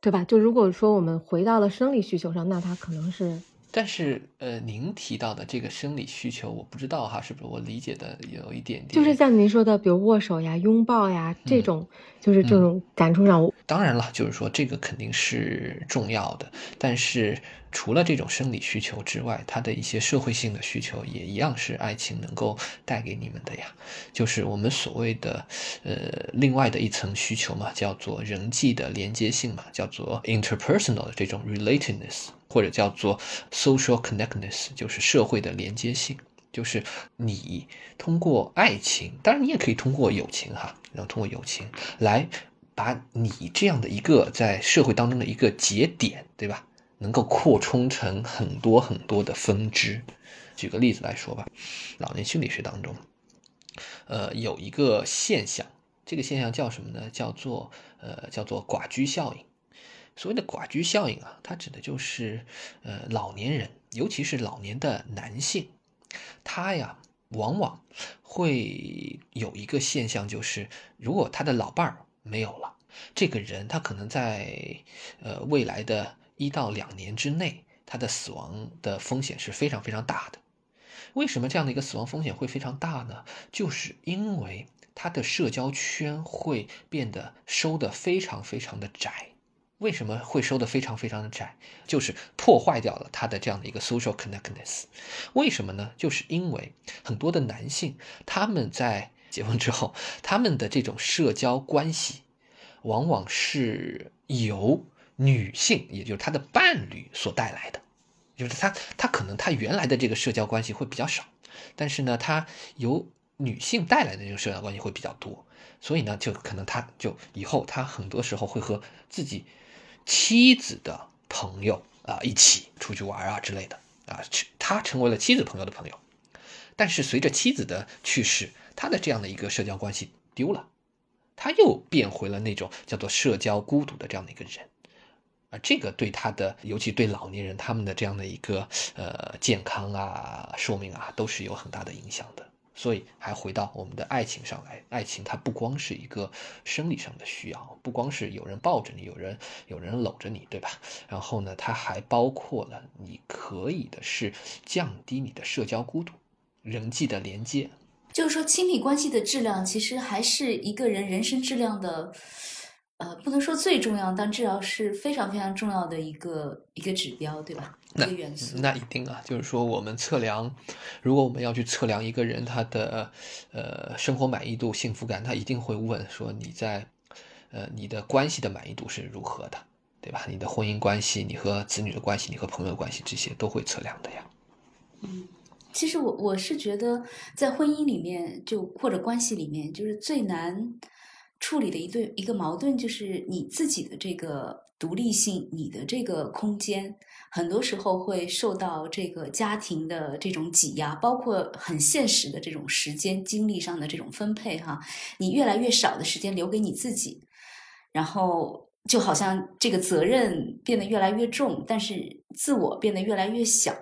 对吧？就如果说我们回到了生理需求上，那它可能是。但是，呃，您提到的这个生理需求，我不知道哈，是不是我理解的有一点点？就是像您说的，比如握手呀、拥抱呀这种，就是这种感触上。当然了，就是说这个肯定是重要的，但是。除了这种生理需求之外，他的一些社会性的需求也一样是爱情能够带给你们的呀。就是我们所谓的，呃，另外的一层需求嘛，叫做人际的连接性嘛，叫做 interpersonal 的这种 relatedness，或者叫做 social connectedness，就是社会的连接性。就是你通过爱情，当然你也可以通过友情哈，然后通过友情来把你这样的一个在社会当中的一个节点，对吧？能够扩充成很多很多的分支。举个例子来说吧，老年心理学当中，呃，有一个现象，这个现象叫什么呢？叫做呃，叫做寡居效应。所谓的寡居效应啊，它指的就是呃，老年人，尤其是老年的男性，他呀，往往会有一个现象，就是如果他的老伴儿没有了，这个人他可能在呃未来的。一到两年之内，他的死亡的风险是非常非常大的。为什么这样的一个死亡风险会非常大呢？就是因为他的社交圈会变得收的非常非常的窄。为什么会收的非常非常的窄？就是破坏掉了他的这样的一个 social connectedness。为什么呢？就是因为很多的男性他们在结婚之后，他们的这种社交关系往往是由。女性，也就是他的伴侣所带来的，就是他，他可能他原来的这个社交关系会比较少，但是呢，他由女性带来的这个社交关系会比较多，所以呢，就可能他就以后他很多时候会和自己妻子的朋友啊一起出去玩啊之类的啊，他成为了妻子朋友的朋友，但是随着妻子的去世，他的这样的一个社交关系丢了，他又变回了那种叫做社交孤独的这样的一个人。啊这个对他的，尤其对老年人他们的这样的一个呃健康啊、寿命啊，都是有很大的影响的。所以，还回到我们的爱情上来，爱情它不光是一个生理上的需要，不光是有人抱着你，有人有人搂着你，对吧？然后呢，它还包括了你可以的是降低你的社交孤独、人际的连接。就是说，亲密关系的质量其实还是一个人人生质量的。呃，不能说最重要，但至少是非常非常重要的一个一个指标，对吧？一个元素。那一定啊，就是说我们测量，如果我们要去测量一个人他的呃生活满意度、幸福感，他一定会问说你在呃你的关系的满意度是如何的，对吧？你的婚姻关系、你和子女的关系、你和朋友的关系，这些都会测量的呀。嗯，其实我我是觉得，在婚姻里面，就或者关系里面，就是最难。处理的一对一个矛盾就是你自己的这个独立性，你的这个空间，很多时候会受到这个家庭的这种挤压，包括很现实的这种时间精力上的这种分配哈，你越来越少的时间留给你自己，然后就好像这个责任变得越来越重，但是自我变得越来越小。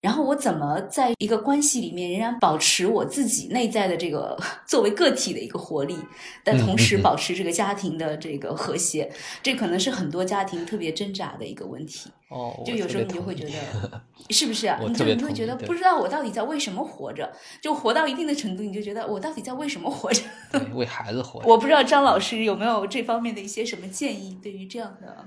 然后我怎么在一个关系里面仍然保持我自己内在的这个 [laughs] 作为个体的一个活力，但同时保持这个家庭的这个和谐？这可能是很多家庭特别挣扎的一个问题。哦，就有时候你就会觉得，[laughs] 是不是啊？你就你会觉得不知道我到底在为什么活着？就活到一定的程度，你就觉得我到底在为什么活着？为孩子活着。[laughs] 我不知道张老师有没有这方面的一些什么建议？对于这样的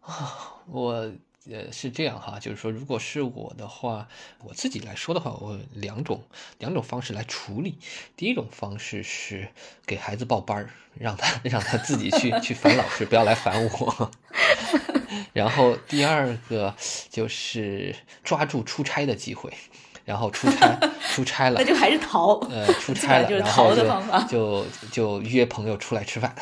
啊，我。呃，是这样哈，就是说，如果是我的话，我自己来说的话，我两种两种方式来处理。第一种方式是给孩子报班儿，让他 [laughs] 让他自己去去烦老师，不要来烦我。[laughs] 然后第二个就是抓住出差的机会，然后出差出差了，那就还是逃，呃，出差了，[laughs] 然后就就就约朋友出来吃饭。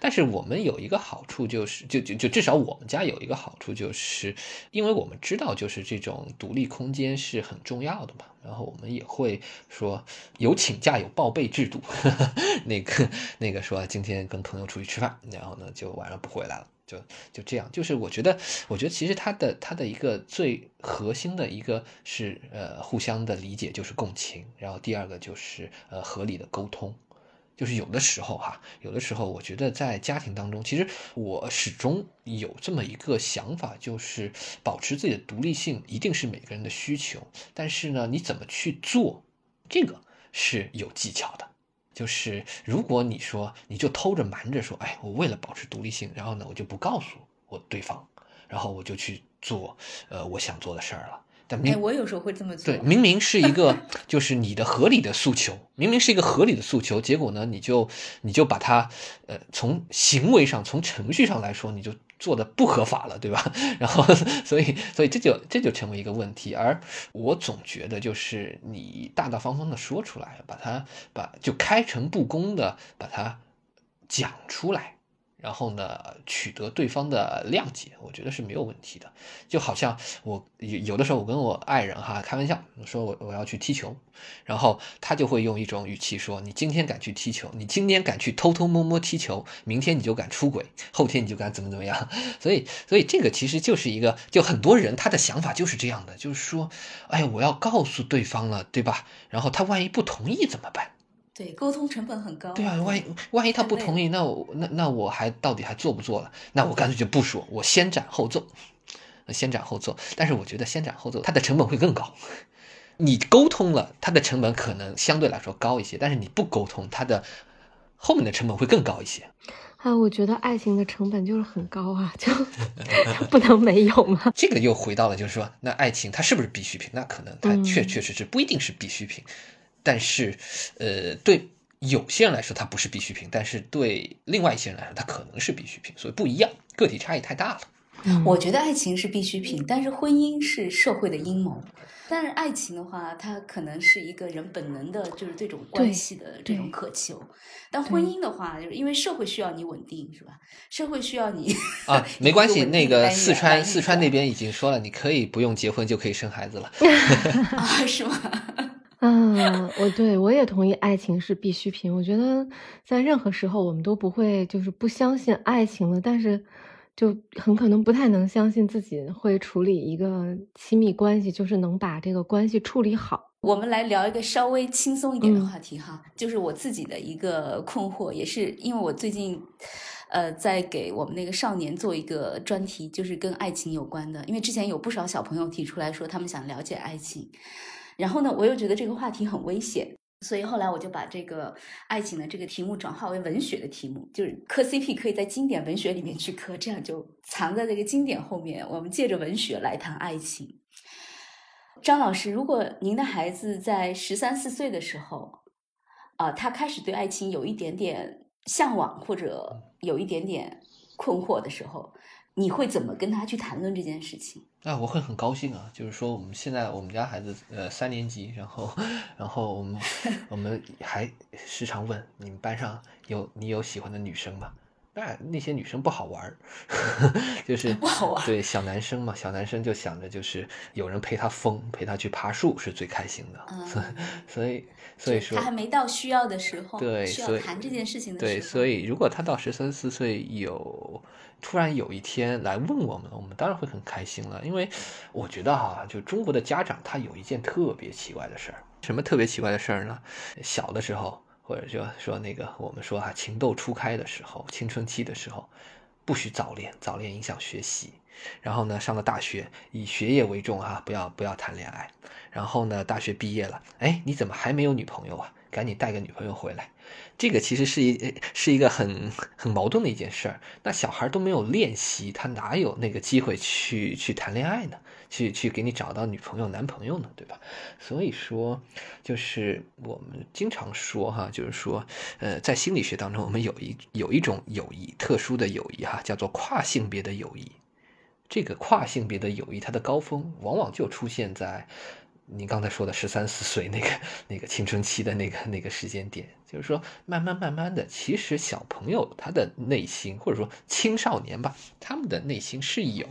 但是我们有一个好处，就是就就就至少我们家有一个好处，就是因为我们知道，就是这种独立空间是很重要的嘛。然后我们也会说有请假有报备制度，[laughs] 那个那个说今天跟朋友出去吃饭，然后呢就晚上不回来了，就就这样。就是我觉得，我觉得其实他的他的一个最核心的一个是呃互相的理解，就是共情。然后第二个就是呃合理的沟通。就是有的时候哈，有的时候我觉得在家庭当中，其实我始终有这么一个想法，就是保持自己的独立性一定是每个人的需求，但是呢，你怎么去做，这个是有技巧的。就是如果你说你就偷着瞒着说，哎，我为了保持独立性，然后呢，我就不告诉我对方，然后我就去做呃我想做的事儿了。哎，我有时候会这么做。对，明明是一个就是你的合理的诉求，明明是一个合理的诉求，结果呢，你就你就把它呃从行为上、从程序上来说，你就做的不合法了，对吧？[laughs] 然后，所以，所以这就这就成为一个问题。而我总觉得，就是你大大方方的说出来，把它把就开诚布公的把它讲出来。然后呢，取得对方的谅解，我觉得是没有问题的。就好像我有有的时候，我跟我爱人哈开玩笑，说我我要去踢球，然后他就会用一种语气说：“你今天敢去踢球，你今天敢去偷偷摸摸踢球，明天你就敢出轨，后天你就敢怎么怎么样。[laughs] ”所以，所以这个其实就是一个，就很多人他的想法就是这样的，就是说，哎，我要告诉对方了，对吧？然后他万一不同意怎么办？对，沟通成本很高。对啊，万一万一他不同意，那我那那我还到底还做不做了？那我干脆就不说，我先斩后奏，先斩后奏。但是我觉得先斩后奏，它的成本会更高。你沟通了，它的成本可能相对来说高一些，但是你不沟通，它的后面的成本会更高一些。啊，我觉得爱情的成本就是很高啊，[laughs] 就不能没有吗？[laughs] 这个又回到了，就是说，那爱情它是不是必需品？那可能它确确实实不一定是必需品。但是，呃，对有些人来说它不是必需品，但是对另外一些人来说它可能是必需品，所以不一样，个体差异太大了。我觉得爱情是必需品，但是婚姻是社会的阴谋。但是爱情的话，它可能是一个人本能的，就是这种关系的这种渴求。但婚姻的话，就是因为社会需要你稳定，是吧？社会需要你 [laughs] 啊，没关系。[laughs] 那个四川四川那边已经说了，你可以不用结婚就可以生孩子了，[laughs] 啊，是吗？嗯，我对我也同意，爱情是必需品。我觉得在任何时候，我们都不会就是不相信爱情了，但是就很可能不太能相信自己会处理一个亲密关系，就是能把这个关系处理好。我们来聊一个稍微轻松一点的话题哈，就是我自己的一个困惑，也是因为我最近呃在给我们那个少年做一个专题，就是跟爱情有关的，因为之前有不少小朋友提出来说他们想了解爱情。然后呢，我又觉得这个话题很危险，所以后来我就把这个爱情的这个题目转化为文学的题目，就是磕 CP 可以在经典文学里面去磕，这样就藏在这个经典后面。我们借着文学来谈爱情。张老师，如果您的孩子在十三四岁的时候，啊，他开始对爱情有一点点向往或者有一点点困惑的时候。你会怎么跟他去谈论这件事情？那，我会很高兴啊！就是说，我们现在我们家孩子呃三年级，然后然后我们我们还时常问你们班上有你有喜欢的女生吗？那那些女生不好玩儿，[laughs] 就是不好玩。对小男生嘛，小男生就想着就是有人陪他疯，陪他去爬树是最开心的。嗯，所以所以说他还没到需要的时候，对，需要谈这件事情的时候。对，所以如果他到十三四岁有突然有一天来问我们，我们当然会很开心了，因为我觉得哈，就中国的家长他有一件特别奇怪的事儿，什么特别奇怪的事儿呢？小的时候。或者就说那个，我们说啊，情窦初开的时候，青春期的时候，不许早恋，早恋影响学习。然后呢，上了大学，以学业为重啊，不要不要谈恋爱。然后呢，大学毕业了，哎，你怎么还没有女朋友啊？赶紧带个女朋友回来。这个其实是一是一个很很矛盾的一件事儿。那小孩都没有练习，他哪有那个机会去去谈恋爱呢？去去给你找到女朋友男朋友呢，对吧？所以说，就是我们经常说哈，就是说，呃，在心理学当中，我们有一有一种友谊，特殊的友谊哈，叫做跨性别的友谊。这个跨性别的友谊，它的高峰往往就出现在你刚才说的十三四岁那个那个青春期的那个那个时间点。就是说，慢慢慢慢的，其实小朋友他的内心，或者说青少年吧，他们的内心是有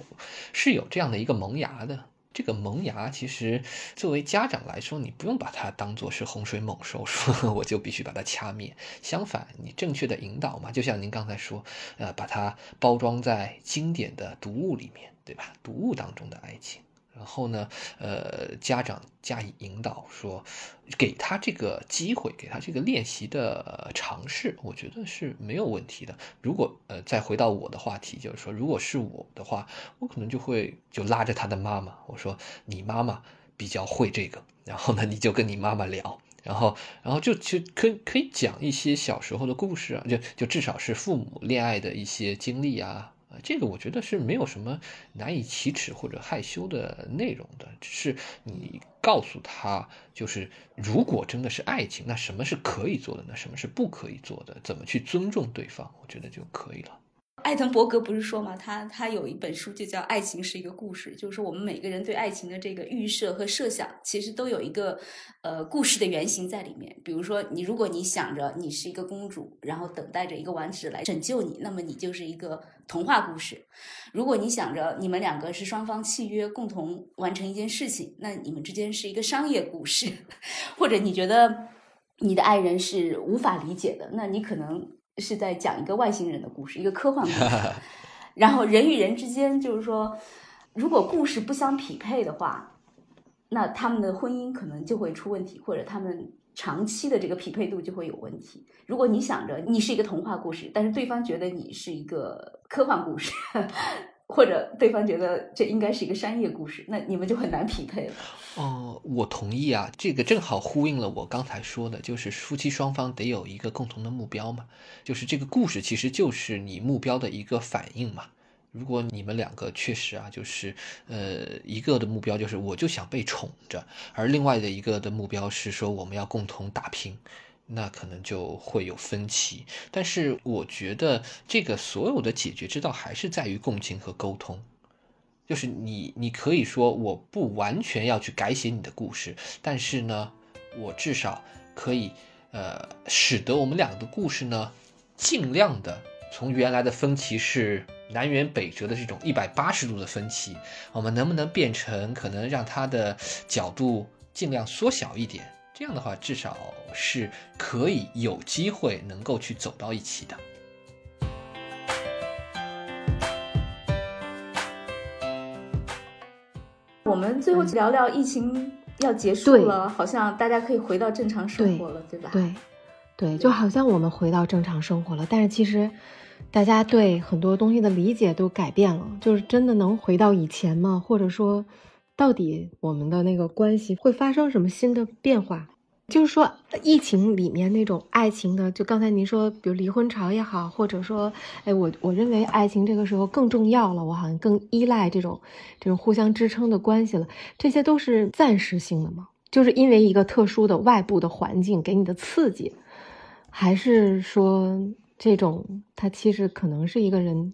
是有这样的一个萌芽的。这个萌芽，其实作为家长来说，你不用把它当做是洪水猛兽，说 [laughs] 我就必须把它掐灭。相反，你正确的引导嘛，就像您刚才说，呃，把它包装在经典的读物里面，对吧？读物当中的爱情。然后呢，呃，家长加以引导，说给他这个机会，给他这个练习的尝试，我觉得是没有问题的。如果呃，再回到我的话题，就是说，如果是我的话，我可能就会就拉着他的妈妈，我说你妈妈比较会这个，然后呢，你就跟你妈妈聊，然后然后就就可可以讲一些小时候的故事啊，就就至少是父母恋爱的一些经历啊。啊这个我觉得是没有什么难以启齿或者害羞的内容的，只是你告诉他，就是如果真的是爱情，那什么是可以做的，那什么是不可以做的，怎么去尊重对方，我觉得就可以了。艾滕伯格不是说吗？他他有一本书就叫《爱情是一个故事》，就是说我们每个人对爱情的这个预设和设想，其实都有一个呃故事的原型在里面。比如说，你如果你想着你是一个公主，然后等待着一个王子来拯救你，那么你就是一个童话故事；如果你想着你们两个是双方契约，共同完成一件事情，那你们之间是一个商业故事；[laughs] 或者你觉得你的爱人是无法理解的，那你可能。是在讲一个外星人的故事，一个科幻故事。然后人与人之间，就是说，如果故事不相匹配的话，那他们的婚姻可能就会出问题，或者他们长期的这个匹配度就会有问题。如果你想着你是一个童话故事，但是对方觉得你是一个科幻故事。或者对方觉得这应该是一个商业故事，那你们就很难匹配了。哦，我同意啊，这个正好呼应了我刚才说的，就是夫妻双方得有一个共同的目标嘛，就是这个故事其实就是你目标的一个反应嘛。如果你们两个确实啊，就是呃一个的目标就是我就想被宠着，而另外的一个的目标是说我们要共同打拼。那可能就会有分歧，但是我觉得这个所有的解决之道还是在于共情和沟通。就是你，你可以说我不完全要去改写你的故事，但是呢，我至少可以，呃，使得我们两个的故事呢，尽量的从原来的分歧是南辕北辙的这种一百八十度的分歧，我们能不能变成可能让它的角度尽量缩小一点？这样的话，至少是可以有机会能够去走到一起的。我们最后聊聊疫情要结束了，好像大家可以回到正常生活了，对吧？对，对，就好像我们回到正常生活了，但是其实大家对很多东西的理解都改变了，就是真的能回到以前吗？或者说？到底我们的那个关系会发生什么新的变化？就是说，疫情里面那种爱情的，就刚才您说，比如离婚潮也好，或者说，哎，我我认为爱情这个时候更重要了，我好像更依赖这种这种互相支撑的关系了。这些都是暂时性的吗？就是因为一个特殊的外部的环境给你的刺激，还是说这种它其实可能是一个人？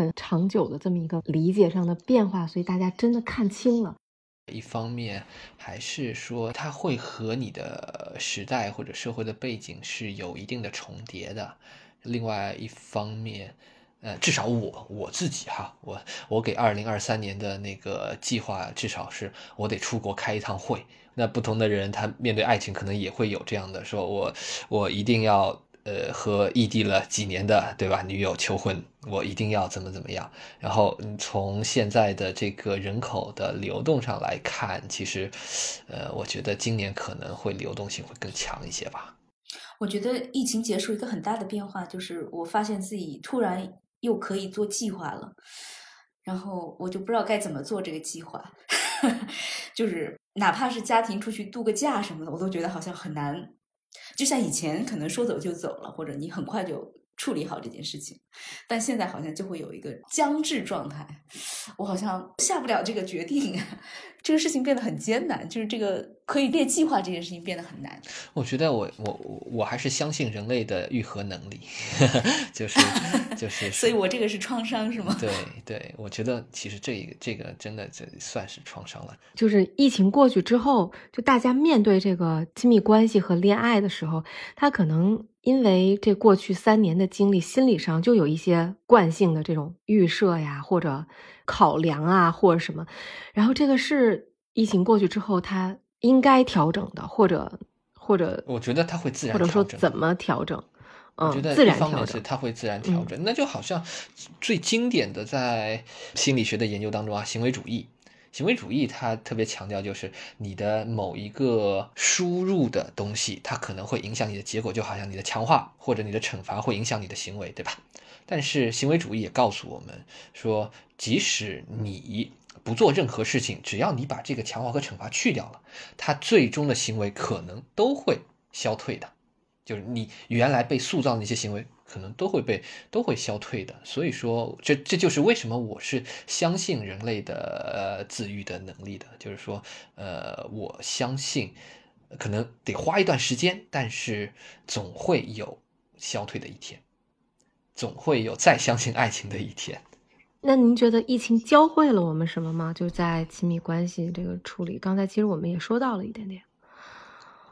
很长久的这么一个理解上的变化，所以大家真的看清了。一方面还是说它会和你的时代或者社会的背景是有一定的重叠的。另外一方面，呃，至少我我自己哈，我我给二零二三年的那个计划，至少是我得出国开一趟会。那不同的人他面对爱情可能也会有这样的，说我我一定要。呃，和异地了几年的，对吧？女友求婚，我一定要怎么怎么样。然后从现在的这个人口的流动上来看，其实，呃，我觉得今年可能会流动性会更强一些吧。我觉得疫情结束一个很大的变化，就是我发现自己突然又可以做计划了，然后我就不知道该怎么做这个计划，[laughs] 就是哪怕是家庭出去度个假什么的，我都觉得好像很难。就像以前可能说走就走了，或者你很快就处理好这件事情，但现在好像就会有一个僵滞状态，我好像下不了这个决定，[laughs] 这个事情变得很艰难，就是这个可以列计划这件事情变得很难。我觉得我我我还是相信人类的愈合能力，就 [laughs] 是就是，[laughs] 所以我这个是创伤是吗？对对，我觉得其实这个这个真的这算是创伤了。就是疫情过去之后，就大家面对这个亲密关系和恋爱的时候，他可能。因为这过去三年的经历，心理上就有一些惯性的这种预设呀，或者考量啊，或者什么。然后这个是疫情过去之后，他应该调整的，或者或者，我觉得他会自然或者说怎么调整？我觉得自然调整，他会自然调整。那就好像最经典的在心理学的研究当中啊，行为主义。行为主义它特别强调，就是你的某一个输入的东西，它可能会影响你的结果，就好像你的强化或者你的惩罚会影响你的行为，对吧？但是行为主义也告诉我们说，即使你不做任何事情，只要你把这个强化和惩罚去掉了，他最终的行为可能都会消退的，就是你原来被塑造的那些行为。可能都会被都会消退的，所以说这这就是为什么我是相信人类的呃自愈的能力的，就是说呃我相信可能得花一段时间，但是总会有消退的一天，总会有再相信爱情的一天。那您觉得疫情教会了我们什么吗？就在亲密关系这个处理，刚才其实我们也说到了一点点。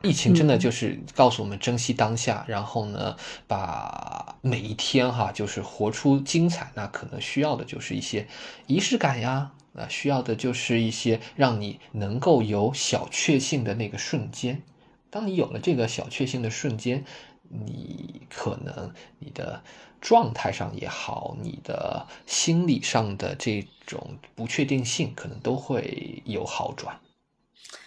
疫情真的就是告诉我们珍惜当下，然后呢，把每一天哈，就是活出精彩。那可能需要的就是一些仪式感呀，啊，需要的就是一些让你能够有小确幸的那个瞬间。当你有了这个小确幸的瞬间，你可能你的状态上也好，你的心理上的这种不确定性可能都会有好转。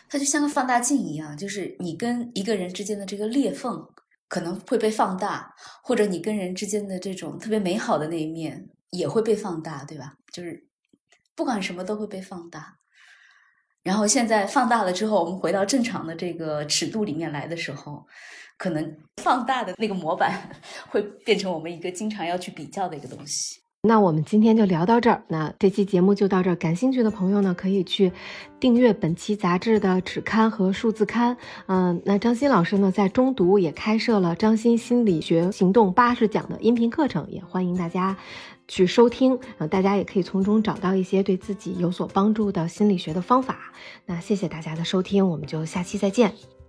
它就像个放大镜一样，就是你跟一个人之间的这个裂缝可能会被放大，或者你跟人之间的这种特别美好的那一面也会被放大，对吧？就是不管什么都会被放大。然后现在放大了之后，我们回到正常的这个尺度里面来的时候，可能放大的那个模板会变成我们一个经常要去比较的一个东西。那我们今天就聊到这儿，那这期节目就到这儿。感兴趣的朋友呢，可以去订阅本期杂志的纸刊和数字刊。嗯，那张欣老师呢，在中读也开设了张欣心理学行动八十讲的音频课程，也欢迎大家去收听。呃，大家也可以从中找到一些对自己有所帮助的心理学的方法。那谢谢大家的收听，我们就下期再见。